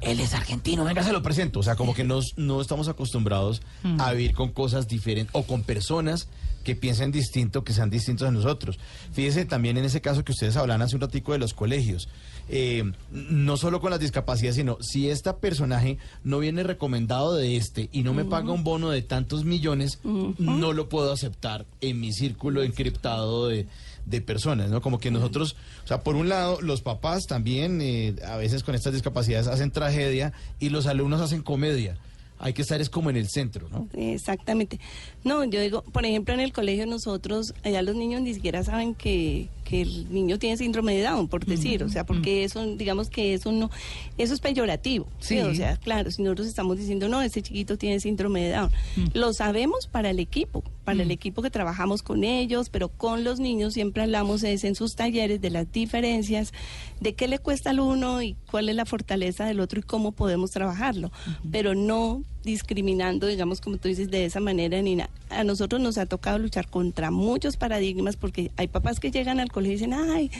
Él es argentino, venga, se lo presento. O sea, como que nos, no estamos acostumbrados a vivir con cosas diferentes o con personas que piensen distinto, que sean distintos a nosotros. Fíjese también en ese caso que ustedes hablan hace un ratico de los colegios. Eh, no solo con las discapacidades, sino si este personaje no viene recomendado de este y no me paga un bono de tantos millones, no lo puedo aceptar en mi círculo encriptado de, de personas, ¿no? Como que nosotros, o sea, por un lado, los papás también eh, a veces con estas discapacidades hacen tragedia y los alumnos hacen comedia. Hay que estar es como en el centro, ¿no? Exactamente. No, yo digo, por ejemplo, en el colegio nosotros, allá los niños ni siquiera saben que, que el niño tiene síndrome de Down, por decir, o sea, porque eso, digamos que eso no, eso es peyorativo, ¿sí? Sí. O sea, claro, si nosotros estamos diciendo, no, este chiquito tiene síndrome de Down, lo sabemos para el equipo, para el equipo que trabajamos con ellos, pero con los niños siempre hablamos es en sus talleres de las diferencias, de qué le cuesta al uno y cuál es la fortaleza del otro y cómo podemos trabajarlo, pero no discriminando, digamos, como tú dices, de esa manera, Nina. A nosotros nos ha tocado luchar contra muchos paradigmas porque hay papás que llegan al colegio y dicen, ay,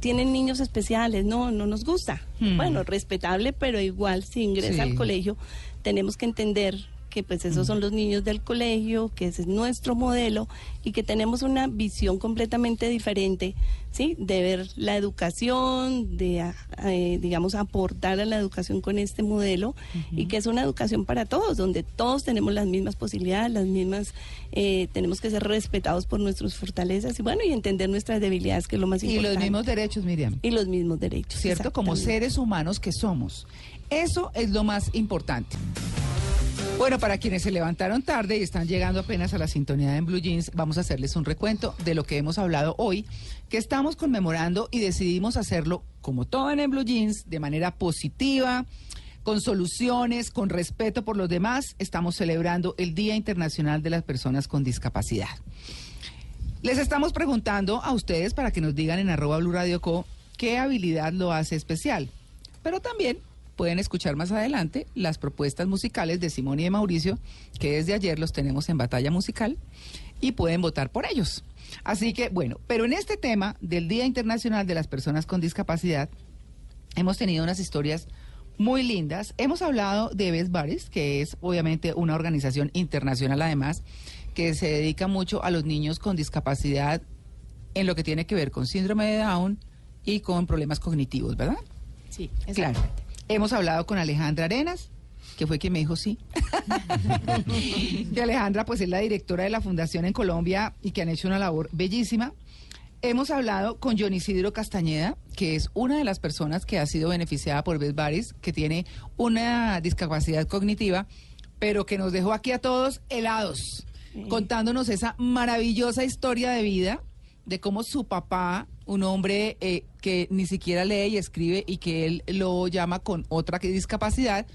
tienen niños especiales, no, no nos gusta. Hmm. Bueno, respetable, pero igual si ingresa Sí. al colegio tenemos que entender que pues esos son los niños del colegio, que ese es nuestro modelo y que tenemos una visión completamente diferente, ¿sí? De ver la educación, de, eh, digamos, aportar a la educación con este modelo y que es una educación para todos, donde todos tenemos las mismas posibilidades, las mismas, eh, tenemos que ser respetados por nuestras fortalezas y bueno, y entender nuestras debilidades, que es lo más Y importante. los mismos derechos, Miriam. Y los mismos derechos. ¿cierto? Como seres humanos que somos. Eso es lo más importante. Bueno, para quienes se levantaron tarde y están llegando apenas a la sintonía en Blue Jeans, vamos a hacerles un recuento de lo que hemos hablado hoy, que estamos conmemorando y decidimos hacerlo, como todo en Blue Jeans, de manera positiva, con soluciones, con respeto por los demás. Estamos celebrando el Día Internacional de las Personas con Discapacidad. Les estamos preguntando a ustedes para que nos digan en arroba Blue Radio Co qué habilidad lo hace especial. Pero también pueden escuchar más adelante las propuestas musicales de Simón y de Mauricio, que desde ayer los tenemos en batalla musical, y pueden votar por ellos. Así que, bueno, pero en este tema del Día Internacional de las Personas con Discapacidad, hemos tenido unas historias muy lindas. Hemos hablado de Best Bares, que es obviamente una organización internacional además, que se dedica mucho a los niños con discapacidad en lo que tiene que ver con síndrome de Down y con problemas cognitivos, ¿verdad? Sí, Claro. Hemos hablado con Alejandra Arenas, que fue quien me dijo sí. y Alejandra, pues es la directora de la Fundación en Colombia y que han hecho una labor bellísima. Hemos hablado con John Isidro Castañeda, que es una de las personas que ha sido beneficiada por Best Baris, que tiene una discapacidad cognitiva, pero que nos dejó aquí a todos helados, contándonos esa maravillosa historia de vida de cómo su papá, un hombre eh, que ni siquiera lee y escribe y que él lo llama con otra que discapacidad,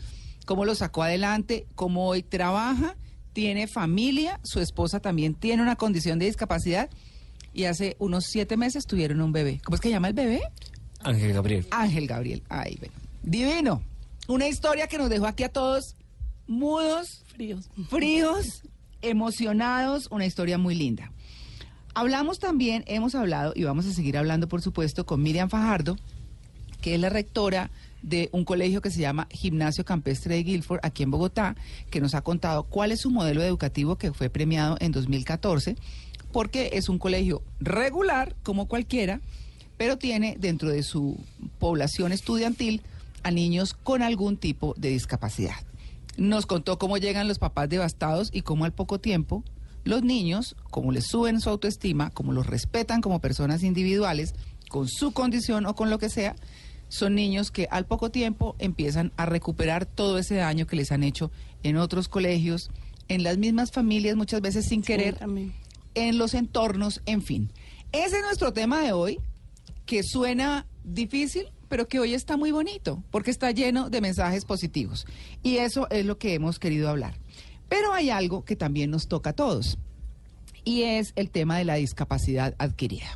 cómo lo sacó adelante, cómo hoy trabaja, tiene familia, su esposa también tiene una condición de discapacidad y hace unos siete meses tuvieron un bebé. ¿Cómo es que llama el bebé? Ángel Gabriel. Ángel Gabriel. Ay, bueno. Divino. Una historia que nos dejó aquí a todos mudos, Fríos. fríos, emocionados, una historia muy linda. Hablamos también, hemos hablado y vamos a seguir hablando, por supuesto, con Miriam Fajardo, que es la rectora de un colegio que se llama Gimnasio Campestre de Guilford, aquí en Bogotá, que nos ha contado cuál es su modelo educativo que fue premiado en 2014, porque es un colegio regular, como cualquiera, pero tiene dentro de su población estudiantil a niños con algún tipo de discapacidad. Nos contó cómo llegan los papás devastados y cómo al poco tiempo los niños, como les suben su autoestima, como los respetan como personas individuales, con su condición o con lo que sea, son niños que al poco tiempo empiezan a recuperar todo ese daño que les han hecho en otros colegios, en las mismas familias, muchas veces sin querer, en los entornos, en fin. Ese es nuestro tema de hoy, que suena difícil, pero que hoy está muy bonito, porque está lleno de mensajes positivos. Y eso es lo que hemos querido hablar. Pero hay algo que también nos toca a todos, y es el tema de la discapacidad adquirida.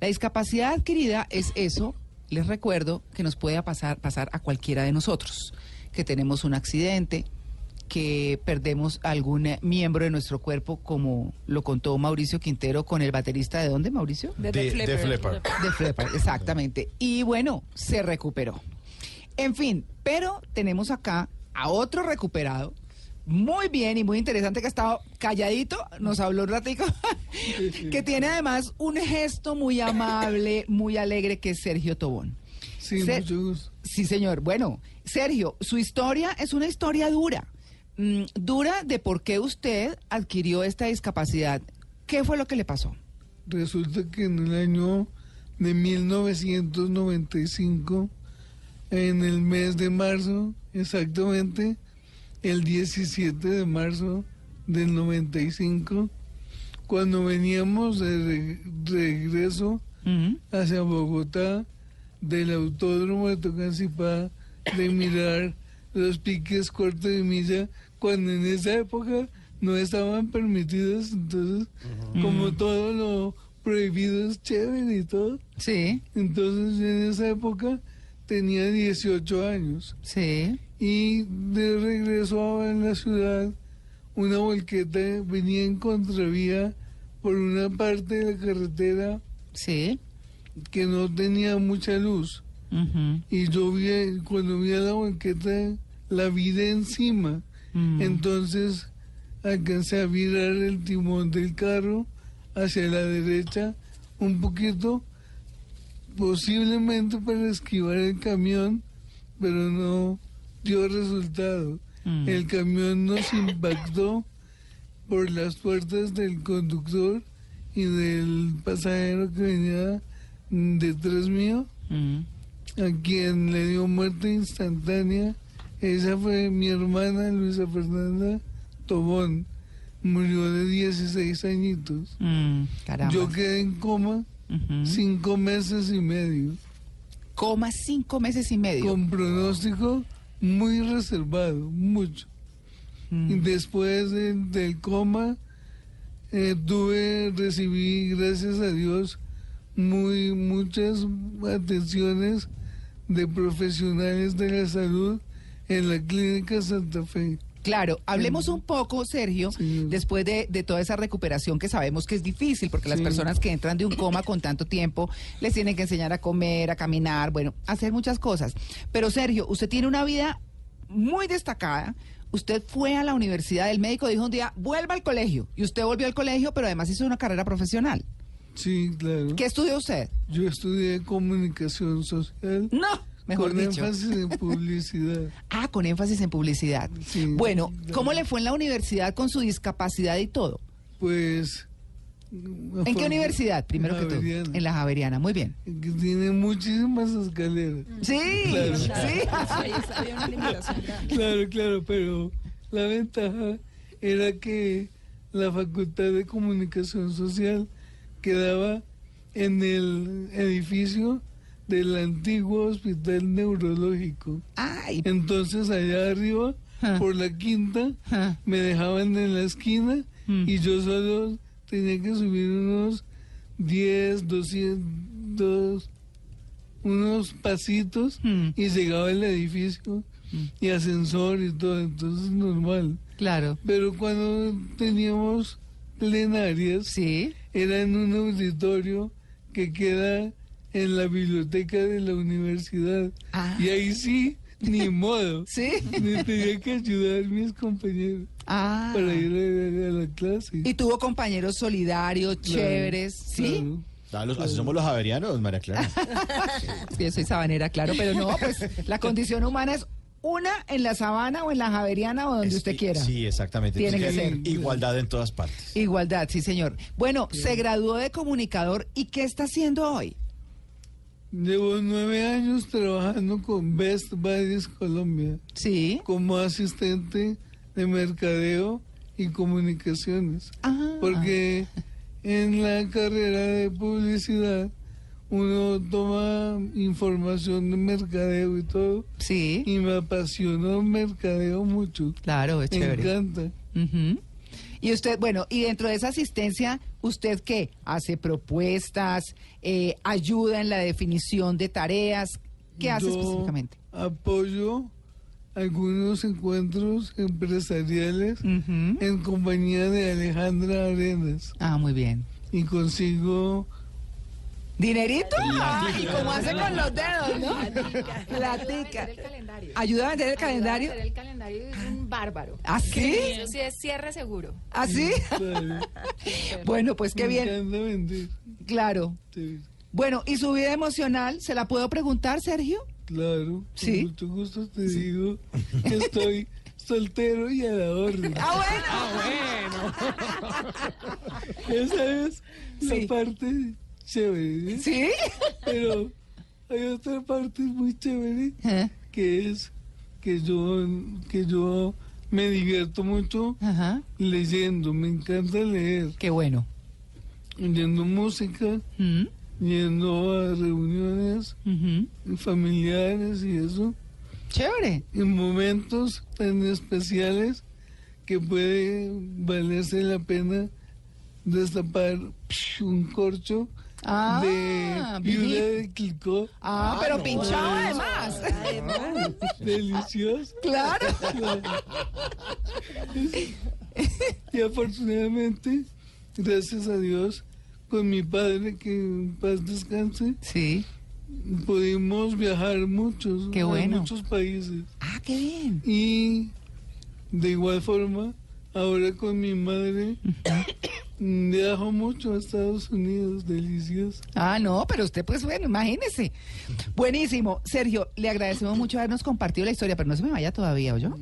La discapacidad adquirida es eso, les recuerdo, que nos puede pasar, pasar a cualquiera de nosotros, que tenemos un accidente, que perdemos algún eh, miembro de nuestro cuerpo, como lo contó Mauricio Quintero con el baterista de dónde, Mauricio? De, de Flepper. De Flepper, exactamente. Y bueno, se recuperó. En fin, pero tenemos acá a otro recuperado, muy bien y muy interesante, que ha estado calladito, nos habló un ratico, que tiene además un gesto muy amable, muy alegre, que es Sergio Tobón. Sí, Ser- mucho gusto. Sí, señor. Bueno, Sergio, su historia es una historia dura. Mm, dura de por qué usted adquirió esta discapacidad. ¿Qué fue lo que le pasó? Resulta que en el año de 1995, en el mes de marzo, exactamente el 17 de marzo del 95, cuando veníamos de re- regreso hacia Bogotá del autódromo de Tocancipá de mirar los piques cortos de milla cuando en esa época no estaban permitidos entonces como todo lo prohibido es chévere y todo. Sí, entonces en esa época tenía 18 años sí. y de regreso en la ciudad una volqueta venía en contravía por una parte de la carretera Sí. que no tenía mucha luz. Y yo vi, cuando vi a la banqueta, la vi de encima. Mm. Entonces alcancé a virar el timón del carro hacia la derecha un poquito, posiblemente para esquivar el camión, pero no dio resultado. Mm. El camión nos impactó por las puertas del conductor y del pasajero que venía detrás mío Mm. a quien le dio muerte instantánea. Esa fue mi hermana Luisa Fernanda Tobón. Murió de 16 añitos. Mm. Yo quedé en coma Cinco meses y medio, Coma cinco meses y medio. con pronóstico muy reservado, mucho. Y después de- del coma, eh, tuve, recibí, gracias a Dios, muy muchas atenciones de profesionales de la salud en la clínica Santa Fe. Claro, hablemos un poco, Sergio, Sí. después de, de toda esa recuperación que sabemos que es difícil, porque las personas que entran de un coma con tanto tiempo les tienen que enseñar a comer, a caminar, bueno, hacer muchas cosas. Pero Sergio, usted tiene una vida muy destacada. Usted fue a la universidad, el médico dijo un día, vuelva al colegio. Y usted volvió al colegio, pero además hizo una carrera profesional. Sí, claro. ¿Qué estudió usted? Yo estudié comunicación social No, mejor con dicho. énfasis en publicidad. Ah, con énfasis en publicidad. Sí. Bueno, ¿cómo le fue en la universidad con su discapacidad y todo? Pues... ¿En qué universidad, primero que todo? Javeriana. En la Javeriana, muy bien. Que tiene muchísimas escaleras. Sí, Claro. sí. Claro, claro, pero la ventaja era que la Facultad de Comunicación Social quedaba en el edificio del antiguo hospital neurológico. Ay, Entonces allá arriba, Ah. por la quinta, Ah. me dejaban en la esquina Mm. y yo solo tenía que subir unos 10, 200, unos pasitos Mm. y llegaba al edificio y ascensor y todo, entonces normal. claro. Pero cuando teníamos plenarias, Sí. era en un auditorio que queda en la biblioteca de la universidad. Ah. Y ahí sí, ni modo. Sí. Me tenía que ayudar mis compañeros Ah. para ir a, a la clase. Y tuvo compañeros solidarios, Claro, chéveres, ¿sí? claro. Ah, los- así somos los javerianos, María Clara. Sí, yo soy sabanera, claro, pero no, pues la condición humana es una en la sabana o en la javeriana o donde Es- usted quiera. Sí, exactamente. Tiene Entonces, que ser. Igualdad en todas partes. Igualdad, sí, señor. Bueno, se graduó de comunicador y ¿qué está haciendo hoy? Llevo nueve años trabajando con Best Buddies Colombia Sí. como asistente de mercadeo y comunicaciones. Ah. Porque en la carrera de publicidad uno toma información de mercadeo y todo Sí, y me apasionó mercadeo mucho. claro, es Me chévere. encanta. Ujú. Y usted, bueno, y dentro de esa asistencia, ¿usted qué? ¿Hace propuestas? Eh, ¿Ayuda en la definición de tareas? ¿Qué hace Yo específicamente? Apoyo algunos encuentros empresariales en compañía de Alejandra Arenas Ah, muy bien. y consigo ¿Dinerito? Ah, ¿Y cómo hace con los dedos, no? Platica. el calendario. ¿Ayuda a vender el calendario? Ayuda a hacer el calendario es un bárbaro. ¿Ah, sí? Eso sí es cierre seguro. ¿Ah, sí? Bueno, pues qué me bien. vender. Claro. Bueno, ¿y su vida emocional? ¿Se la puedo preguntar, Sergio? claro, con Sí. mucho gusto te digo que estoy soltero y a la orden. Ah, Esa es Sí. la parte chévere. ¿eh? ¿Sí? Pero hay otra parte muy chévere ¿Eh? que es que yo que yo me divierto mucho Ajá. leyendo, me encanta leer, Qué bueno. oyendo música, Mm, yendo a reuniones familiares y eso, Chévere. en momentos tan especiales que puede valerse la pena destapar psh, un corcho Ah, de Vivi. viuda de Clicó. Ah, pero pinchado además. Delicioso. Claro. Y afortunadamente, gracias a Dios, con mi padre, que en paz descanse, Sí. pudimos viajar muchos, Qué a bueno. muchos países. Ah, qué bien. Y de igual forma, ahora con mi madre, viajo mucho a Estados Unidos, delicioso. Ah, no, pero usted, pues bueno, imagínese. Buenísimo. Sergio, le agradecemos mucho habernos compartido la historia, pero no se me vaya todavía, ¿oyó?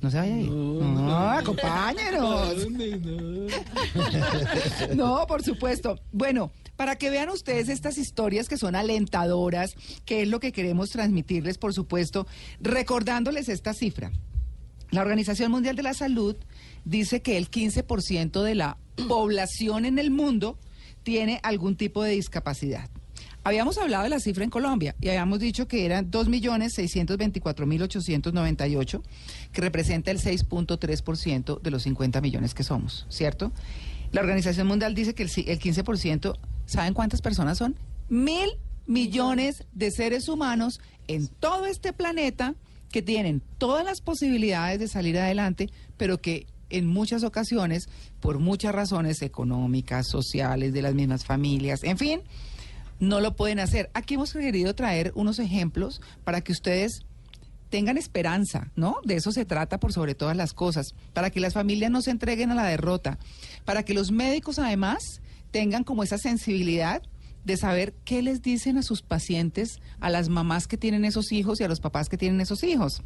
No se vaya ahí. No, No, no. ¿A acompáñenos. No, por supuesto. Bueno, para que vean ustedes estas historias que son alentadoras, que es lo que queremos transmitirles, por supuesto, recordándoles esta cifra. La Organización Mundial de la Salud dice que el 15% de la población en el mundo tiene algún tipo de discapacidad. Habíamos hablado de la cifra en Colombia y habíamos dicho que eran 2.624.898, que representa el 6.3% de los 50 millones que somos, ¿cierto? La Organización Mundial dice que el, ci- el 15%, ¿saben cuántas personas son? Mil millones de seres humanos en todo este planeta que tienen todas las posibilidades de salir adelante, pero que en muchas ocasiones, por muchas razones económicas, sociales, de las mismas familias, en fin, no lo pueden hacer. Aquí hemos querido traer unos ejemplos para que ustedes tengan esperanza, ¿no? De eso se trata por sobre todas las cosas, para que las familias no se entreguen a la derrota, para que los médicos además tengan como esa sensibilidad de saber qué les dicen a sus pacientes, a las mamás que tienen esos hijos y a los papás que tienen esos hijos.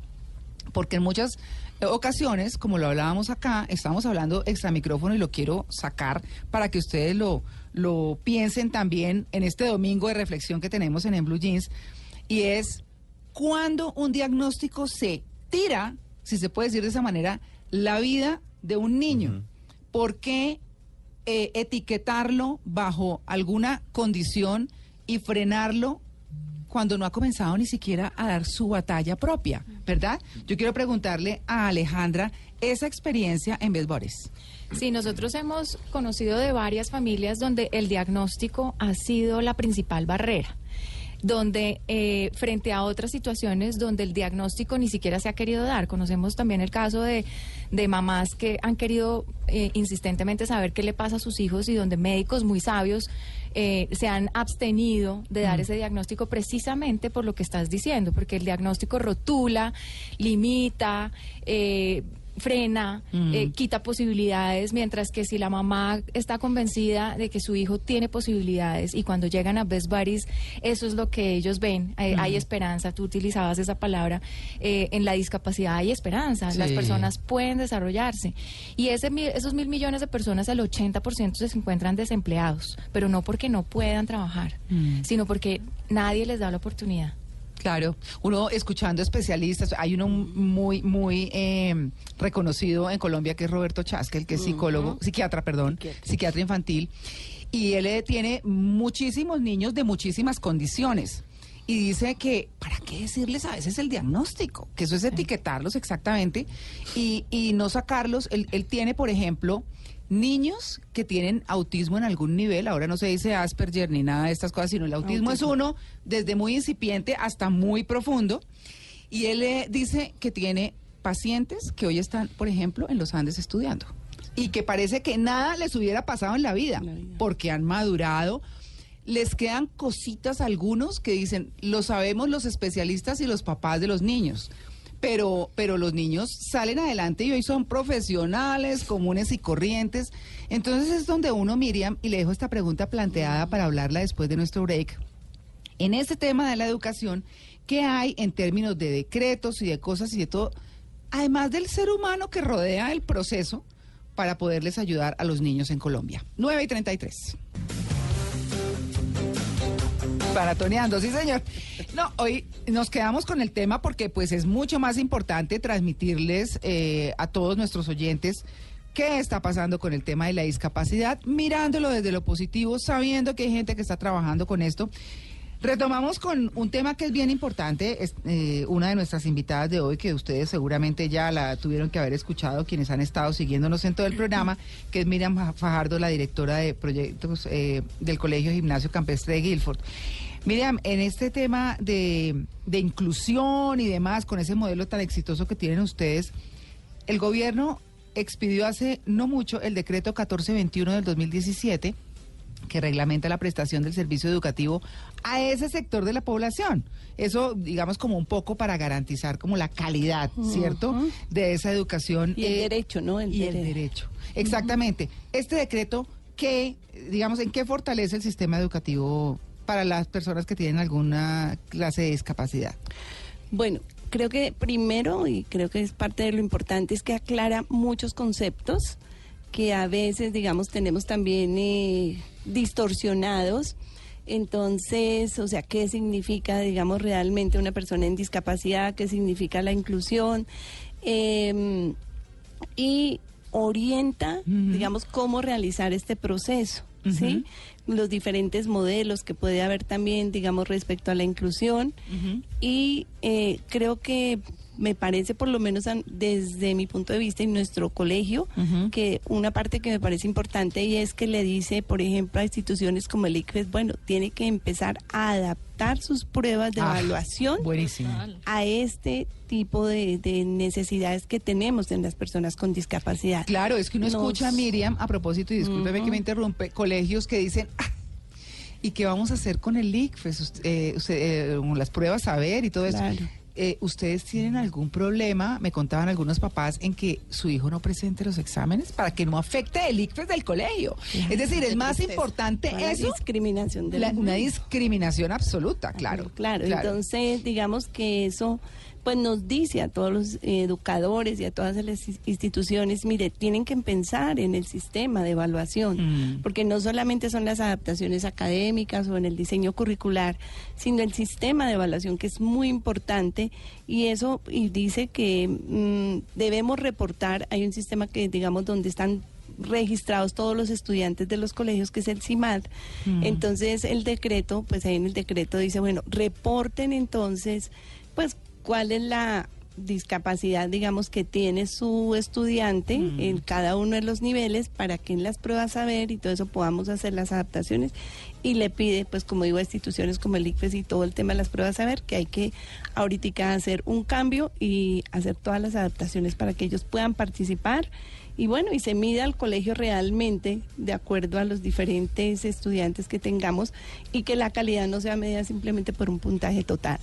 Porque en muchas eh, ocasiones, como lo hablábamos acá, estamos hablando extra micrófono y lo quiero sacar para que ustedes lo, lo piensen también en este domingo de reflexión que tenemos en, en Blue Jeans, y es cuando un diagnóstico se tira, si se puede decir de esa manera, la vida de un niño. ¿Por qué eh, etiquetarlo bajo alguna condición y frenarlo cuando no ha comenzado ni siquiera a dar su batalla propia, ¿verdad? Yo quiero preguntarle a Alejandra esa experiencia en Besbores. Sí, nosotros hemos conocido de varias familias donde el diagnóstico ha sido la principal barrera donde eh, frente a otras situaciones donde el diagnóstico ni siquiera se ha querido dar. Conocemos también el caso de, de mamás que han querido eh, insistentemente saber qué le pasa a sus hijos y donde médicos muy sabios eh, se han abstenido de dar ese diagnóstico precisamente por lo que estás diciendo, porque el diagnóstico rotula, limita, eh, frena, Mm. eh, quita posibilidades, mientras que si la mamá está convencida de que su hijo tiene posibilidades y cuando llegan a Best Buddies, eso es lo que ellos ven, eh, hay esperanza, tú utilizabas esa palabra, eh, en la discapacidad hay esperanza, las personas pueden desarrollarse y ese, esos mil millones de personas, el 80% se encuentran desempleados, pero no porque no puedan trabajar, Mm. sino porque nadie les da la oportunidad. Claro, uno escuchando especialistas, hay uno muy, muy eh, reconocido en Colombia que es Roberto Chaskel, que es psicólogo, psiquiatra, perdón, psiquiatra. infantil, y él eh, tiene muchísimos niños de muchísimas condiciones. Y dice que, ¿para qué decirles a veces el diagnóstico? Que eso es etiquetarlos exactamente y, y no sacarlos. Él, él tiene, por ejemplo, niños que tienen autismo en algún nivel, ahora no se dice Asperger ni nada de estas cosas, sino el autismo, es uno desde muy incipiente hasta muy profundo. Y él eh, dice que tiene pacientes que hoy están, por ejemplo, en los Andes estudiando. Y que parece que nada les hubiera pasado en la vida, porque han madurado. Les quedan cositas algunos que dicen, lo sabemos los especialistas y los papás de los niños pero, pero los niños salen adelante y hoy son profesionales, comunes y corrientes. Entonces es donde uno, Miriam, y le dejo esta pregunta planteada para hablarla después de nuestro break. En este tema de la educación, ¿qué hay en términos de decretos y de cosas y de todo, además del ser humano que rodea el proceso para poderles ayudar a los niños en Colombia? 9 y 33. Maratoneando, sí señor. No, hoy nos quedamos con el tema porque pues es mucho más importante transmitirles eh, a todos nuestros oyentes qué está pasando con el tema de la discapacidad, mirándolo desde lo positivo, sabiendo que hay gente que está trabajando con esto. Retomamos con un tema que es bien importante, es, eh, una de nuestras invitadas de hoy, que ustedes seguramente ya la tuvieron que haber escuchado, quienes han estado siguiéndonos en todo el programa, que es Miriam Fajardo, la directora de proyectos eh, del Colegio Gimnasio Campestre de Guilford. Miriam, en este tema de, de inclusión y demás, con ese modelo tan exitoso que tienen ustedes, el gobierno expidió hace no mucho el decreto 1421 del 2017 que reglamenta la prestación del servicio educativo a ese sector de la población. Eso, digamos, como un poco para garantizar como la calidad, ¿cierto? De esa educación. Y el eh, derecho, ¿no? El y el derecho. derecho. Exactamente. Este decreto, ¿qué, digamos, en qué fortalece el sistema educativo para las personas que tienen alguna clase de discapacidad? Bueno, creo que primero, y creo que es parte de lo importante, es que aclara muchos conceptos que a veces, digamos, tenemos también eh, distorsionados. Entonces, o sea, ¿qué significa, digamos, realmente una persona en discapacidad? ¿Qué significa la inclusión? Em, y orienta, digamos, cómo realizar este proceso, ¿sí? Los diferentes modelos que puede haber también, digamos, respecto a la inclusión. Y eh, creo que me parece, por lo menos desde mi punto de vista, en nuestro colegio, que una parte que me parece importante y es que le dice, por ejemplo, a instituciones como el ICFES, bueno, tiene que empezar a adaptar sus pruebas de Ah, evaluación Buenísimo. a este tipo de, de necesidades que tenemos en las personas con discapacidad. Claro, es que uno Nos- escucha a Miriam, a propósito, y discúlpeme que me interrumpe, colegios que dicen, "Ah, ¿y qué vamos a hacer con el ICFES? Usted- eh, usted, eh, con las pruebas a ver y todo eso. Claro. Eh, ¿Ustedes tienen algún problema, me contaban algunos papás, en que su hijo no presente los exámenes para que no afecte el ICFES del colegio? Es decir, es más importante eso, discriminación de la- la una discriminación absoluta, claro. Claro, entonces digamos que eso pues nos dice a todos los educadores y a todas las instituciones, mire, tienen que pensar en el sistema de evaluación, Mm. porque no solamente son las adaptaciones académicas o en el diseño curricular, sino el sistema de evaluación que es muy importante y eso y dice que mm, debemos reportar, hay un sistema que digamos donde están registrados todos los estudiantes de los colegios, que es el CIMAD. Entonces el decreto, pues ahí en el decreto dice, bueno, reporten entonces, pues cuál es la discapacidad, digamos, que tiene su estudiante en cada uno de los niveles para que en las pruebas a ver y todo eso podamos hacer las adaptaciones. Y le pide, pues como digo, a instituciones como el ICFES y todo el tema de las pruebas a ver que hay que ahorita hacer un cambio y hacer todas las adaptaciones para que ellos puedan participar y bueno, y se mide al colegio realmente de acuerdo a los diferentes estudiantes que tengamos y que la calidad no sea medida simplemente por un puntaje total.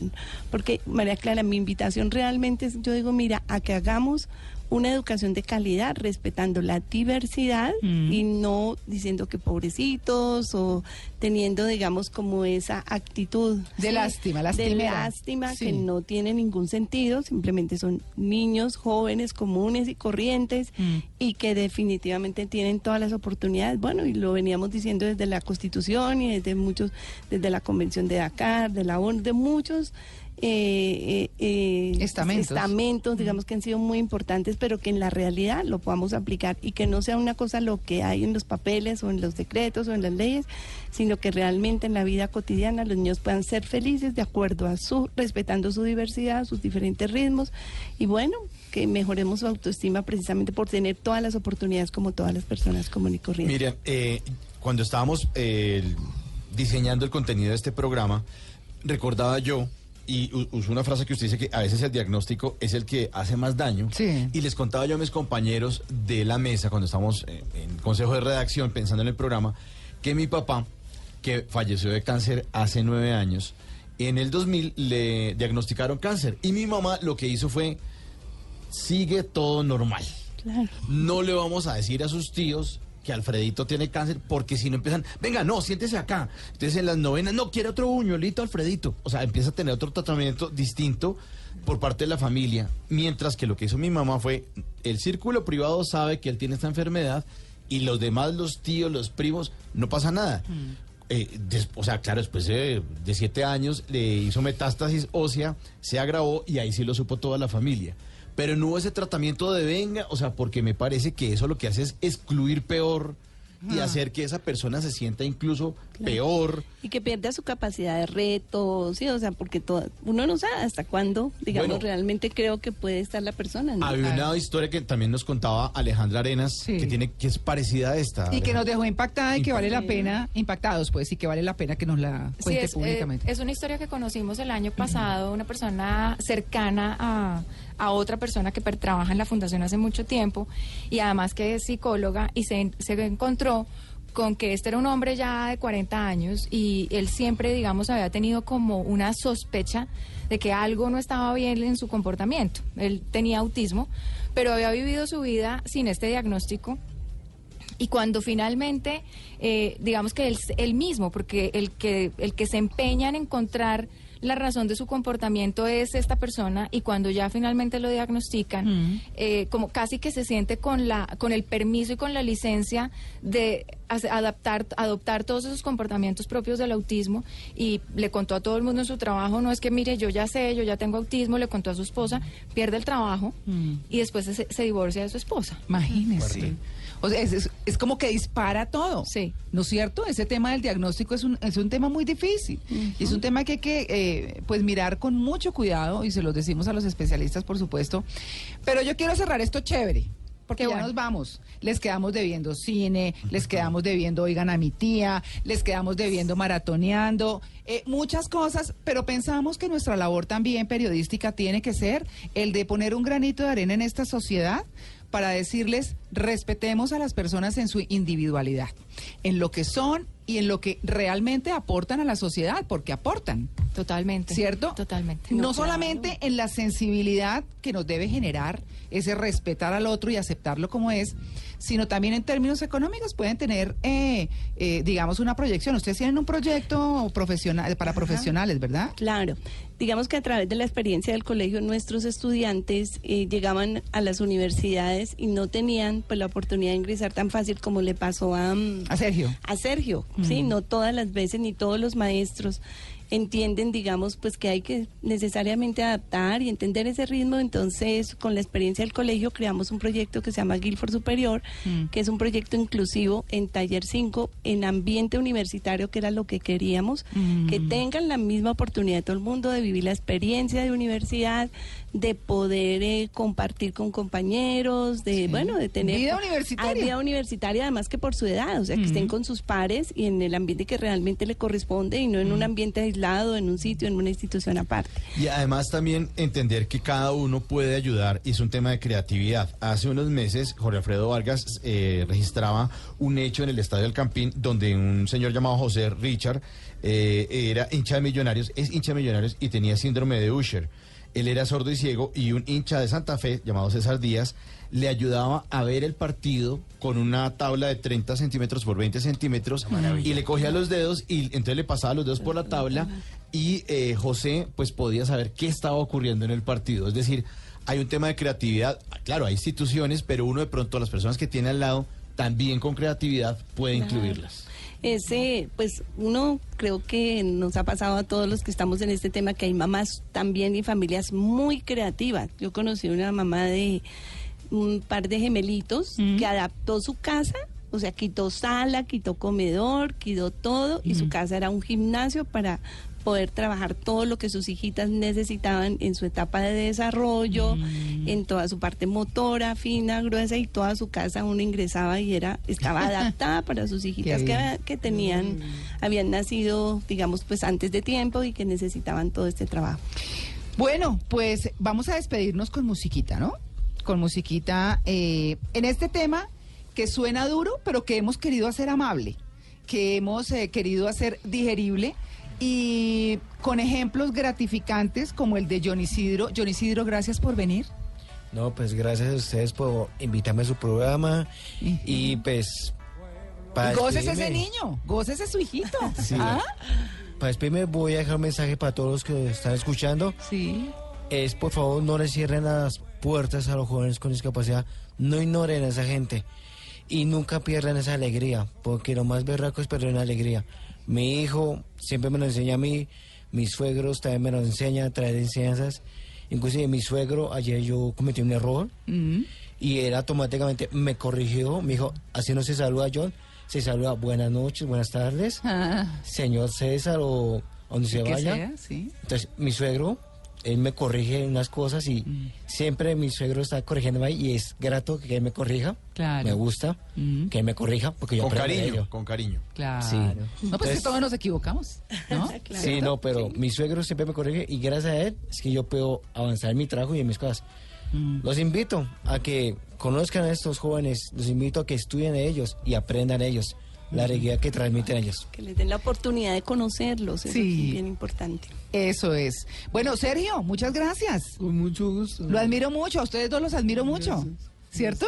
Porque, María Clara, mi invitación realmente es, yo digo, mira, a que hagamos una educación de calidad, respetando la diversidad y no diciendo que pobrecitos o teniendo, digamos, como esa actitud De lástima, de lastimera. lástima Sí. que no tiene ningún sentido, simplemente son niños jóvenes comunes y corrientes Mm. y que definitivamente tienen todas las oportunidades. Bueno, y lo veníamos diciendo desde la Constitución y desde muchos, desde la Convención de Dakar, de la ONU, de muchos eh, eh, eh, Estamentos. estamentos, digamos que han sido muy importantes, pero que en la realidad lo podamos aplicar y que no sea una cosa lo que hay en los papeles o en los decretos o en las leyes, sino que realmente en la vida cotidiana los niños puedan ser felices de acuerdo a su, respetando su diversidad, sus diferentes ritmos y bueno, que mejoremos su autoestima precisamente por tener todas las oportunidades como todas las personas comunes y corrientes. Miriam, eh, cuando estábamos eh, diseñando el contenido de este programa, recordaba yo, y usó una frase que usted dice que a veces el diagnóstico es el que hace más daño. Sí. Y les contaba yo a mis compañeros de la mesa, cuando estamos en consejo de redacción pensando en el programa, que mi papá, que falleció de cáncer hace nueve años, en el 2000 le diagnosticaron cáncer. Y mi mamá lo que hizo fue, sigue todo normal. Claro. No le vamos a decir a sus tíos que Alfredito tiene cáncer, porque si no empiezan, venga, no, siéntese acá. Entonces en las novenas, no, quiere otro buñuelito, Alfredito. O sea, empieza a tener otro tratamiento distinto por parte de la familia. Mientras que lo que hizo mi mamá fue, el círculo privado sabe que él tiene esta enfermedad y los demás, los tíos, los primos, no pasa nada. Eh, des- o sea, claro, después de, de siete años le hizo metástasis ósea, se agravó y ahí sí lo supo toda la familia. Pero no hubo ese tratamiento de venga, o sea, porque me parece que eso lo que hace es excluir peor y hacer que esa persona se sienta incluso peor. Y que pierda su capacidad de reto, sí, o sea, porque todo, uno no sabe hasta cuándo, digamos, Bueno. realmente creo que puede estar la persona. ¿no? Había una historia que también nos contaba Alejandra Arenas, Sí. que tiene que es parecida a esta. Y que nos dejó impactada y que vale la pena, impactados pues, y que vale la pena que nos la Sí, cuente es, eh, públicamente. es una historia que conocimos el año pasado, una persona cercana a, a otra persona que per- trabaja en la fundación hace mucho tiempo y además que es psicóloga y se, se encontró con que este era un hombre ya de 40 años y él siempre, digamos, había tenido como una sospecha de que algo no estaba bien en su comportamiento. Él tenía autismo, pero había vivido su vida sin este diagnóstico y cuando finalmente, eh, digamos que él, él mismo, porque el que, el que se empeña en encontrar la razón de su comportamiento es esta persona y cuando ya finalmente lo diagnostican, eh, como casi que se siente con la con el permiso y con la licencia de adaptar adoptar todos esos comportamientos propios del autismo y le contó a todo el mundo en su trabajo, no es que mire, yo ya sé, yo ya tengo autismo, le contó a su esposa, pierde el trabajo y después se, se divorcia de su esposa. Imagínese. O sea, es, es- es como que dispara todo. Sí. ¿No es cierto? Ese tema del diagnóstico es un, es un tema muy difícil. Y es un tema que hay que eh, pues mirar con mucho cuidado y se los decimos a los especialistas, por supuesto. Pero yo quiero cerrar esto chévere. Porque Qué ya bueno. nos vamos. Les quedamos debiendo cine, les quedamos debiendo Oigan a mi tía, les quedamos debiendo maratoneando, eh, muchas cosas, pero pensamos que nuestra labor también periodística tiene que ser el de poner un granito de arena en esta sociedad para decirles respetemos a las personas en su individualidad, en lo que son y en lo que realmente aportan a la sociedad, porque aportan. Totalmente. ¿Cierto? Totalmente. No, No, solamente en la sensibilidad que nos debe generar ese respetar al otro y aceptarlo como es, sino también en términos económicos pueden tener, eh, eh, digamos, una proyección. Ustedes tienen un proyecto profesional para profesionales, ¿verdad? Claro, digamos que a través de la experiencia del colegio nuestros estudiantes eh, llegaban a las universidades y no tenían pues la oportunidad de ingresar tan fácil como le pasó a, mm, A Sergio. a Sergio, sí, no todas las veces ni todos los maestros. Entienden, digamos, pues que hay que necesariamente adaptar y entender ese ritmo. Entonces, con la experiencia del colegio, creamos un proyecto que se llama Guilford Superior, Mm. que es un proyecto inclusivo en Taller 5, en ambiente universitario, que era lo que queríamos, Mm. que tengan la misma oportunidad de todo el mundo de vivir la experiencia de universidad, de poder eh, compartir con compañeros, de, bueno, de tener... Vida universitaria. Vida universitaria, además que por su edad, o sea, que estén con sus pares y en el ambiente que realmente le corresponde y no en un ambiente aislado, en un sitio, en una institución aparte. Y además también entender que cada uno puede ayudar y es un tema de creatividad. Hace unos meses Jorge Alfredo Vargas eh, registraba un hecho en el Estadio del Campín donde un señor llamado José Richard eh, era hincha de Millonarios, es hincha de Millonarios y tenía síndrome de Usher. Él era sordo y ciego y un hincha de Santa Fe llamado César Díaz le ayudaba a ver el partido con una tabla de 30 centímetros por 20 centímetros y le cogía los dedos y entonces le pasaba los dedos por la tabla y eh, José pues podía saber qué estaba ocurriendo en el partido. Es decir, hay un tema de creatividad, claro, hay instituciones, pero uno de pronto las personas que tiene al lado también con creatividad puede incluirlas. Ese, pues uno creo que nos ha pasado a todos los que estamos en este tema que hay mamás también y familias muy creativas. Yo conocí una mamá de un par de gemelitos que adaptó su casa, o sea, quitó sala, quitó comedor, quitó todo y su casa era un gimnasio para poder trabajar todo lo que sus hijitas necesitaban en su etapa de desarrollo, en toda su parte motora, fina, gruesa y toda su casa uno ingresaba y era estaba adaptada para sus hijitas que, que tenían habían nacido, digamos, pues antes de tiempo y que necesitaban todo este trabajo. Bueno, pues vamos a despedirnos con musiquita, ¿no? Con musiquita eh, en este tema que suena duro, pero que hemos querido hacer amable, que hemos eh, querido hacer digerible y con ejemplos gratificantes como el de John Isidro. John Isidro, gracias por venir. No, pues gracias a ustedes por invitarme a su programa y pues... para Gócese ese niño, gócese su hijito. Sí. ¿Ah? Para despedirme voy a dejar un mensaje para todos los que están escuchando. Sí. Es por favor no le cierren las puertas a los jóvenes con discapacidad. No ignoren a esa gente. Y nunca pierdan esa alegría. Porque lo más berraco es perder una alegría. Mi hijo siempre me lo enseña a mí. Mis suegros también me lo enseñan a traer enseñanzas. Inclusive mi suegro, ayer yo cometí un error. Mm. Y él automáticamente me corrigió. Me dijo, así no se saluda John. Se saluda buenas noches, buenas tardes. Ah, Señor César o donde se vaya. sea, sí. Entonces, mi suegro, él me corrige unas cosas y Mm. siempre mi suegro está corrigiéndome ahí y es grato que él me corrija. Claro. Me gusta Mm. que él me corrija porque yo Con cariño, ello. con cariño. Claro. Sí. No, pues Entonces- que todos nos equivocamos, ¿no? Sí, no, pero mi suegro siempre me corrige y gracias a él es que yo puedo avanzar en mi trabajo y en mis cosas. Mm. Los invito a que conozcan a estos jóvenes, los invito a que estudien de ellos y aprendan de ellos la alegría que transmiten ellos. Que les den la oportunidad de conocerlos, eso Sí. es bien importante. Eso es. Bueno, Sergio, muchas gracias. Con mucho gusto. Lo admiro mucho, a ustedes dos los admiro mucho, Gracias. ¿cierto?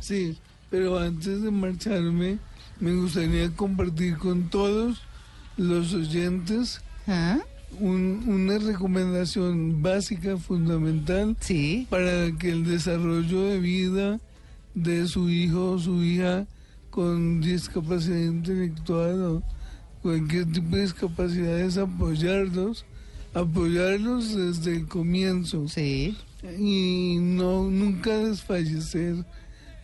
Sí, pero antes de marcharme, me gustaría compartir con todos los oyentes ¿Ah? un- una recomendación básica, fundamental, Sí. para que el desarrollo de vida de su hijo o su hija con discapacidad intelectual o cualquier tipo de discapacidad es apoyarlos, apoyarlos desde el comienzo Sí. y no nunca desfallecer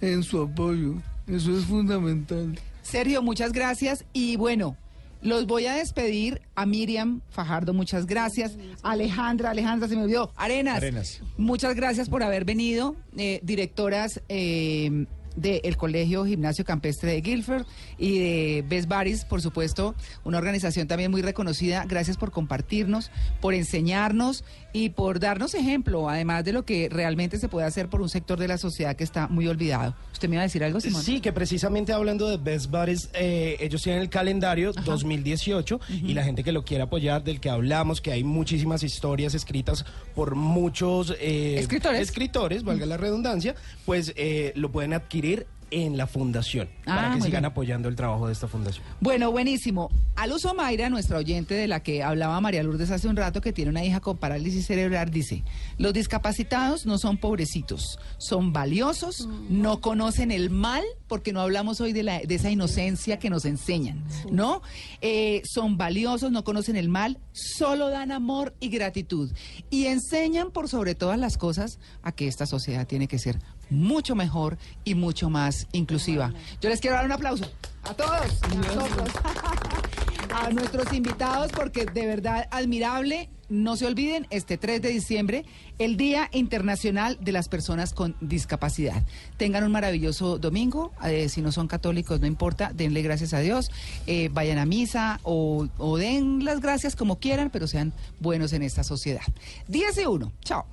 en su apoyo. Eso es fundamental. Sergio, muchas gracias. Y bueno, los voy a despedir a Miriam Fajardo, muchas gracias. Alejandra, Alejandra, se me olvidó. Arenas. Arenas. Muchas gracias por haber venido. Eh, directoras eh, del Colegio Gimnasio Campestre de Guilford y de Best Baris, por supuesto, una organización también muy reconocida. Gracias por compartirnos, por enseñarnos y por darnos ejemplo, además de lo que realmente se puede hacer por un sector de la sociedad que está muy olvidado. ¿Usted me iba a decir algo, Simón? Sí, que precisamente hablando de Best Buddies, eh, ellos tienen el calendario 2018 y la gente que lo quiera apoyar, del que hablamos, que hay muchísimas historias escritas por muchos eh, Escritores. escritores, valga la redundancia, pues eh, lo pueden adquirir en la fundación, Ah, para que muy sigan bien. apoyando el trabajo de esta fundación. Bueno, buenísimo. Aluso Mayra, nuestra oyente de la que hablaba María Lourdes hace un rato, que tiene una hija con parálisis cerebral, dice, los discapacitados no son pobrecitos, son valiosos, no conocen el mal, porque no hablamos hoy de, la, de esa inocencia que nos enseñan, ¿no? Eh, son valiosos, no conocen el mal, solo dan amor y gratitud. Y enseñan por sobre todas las cosas a que esta sociedad tiene que ser mucho mejor y mucho más inclusiva. Yo les quiero dar un aplauso a todos, a nosotros, a nuestros invitados, porque de verdad admirable. No se olviden, este 3 de diciembre, el Día Internacional de las Personas con Discapacidad. Tengan un maravilloso domingo. eh, si no son católicos, no importa, denle gracias a Dios. eh, vayan a misa o, o den las gracias como quieran, pero sean buenos en esta sociedad. 10 y 1. Chao.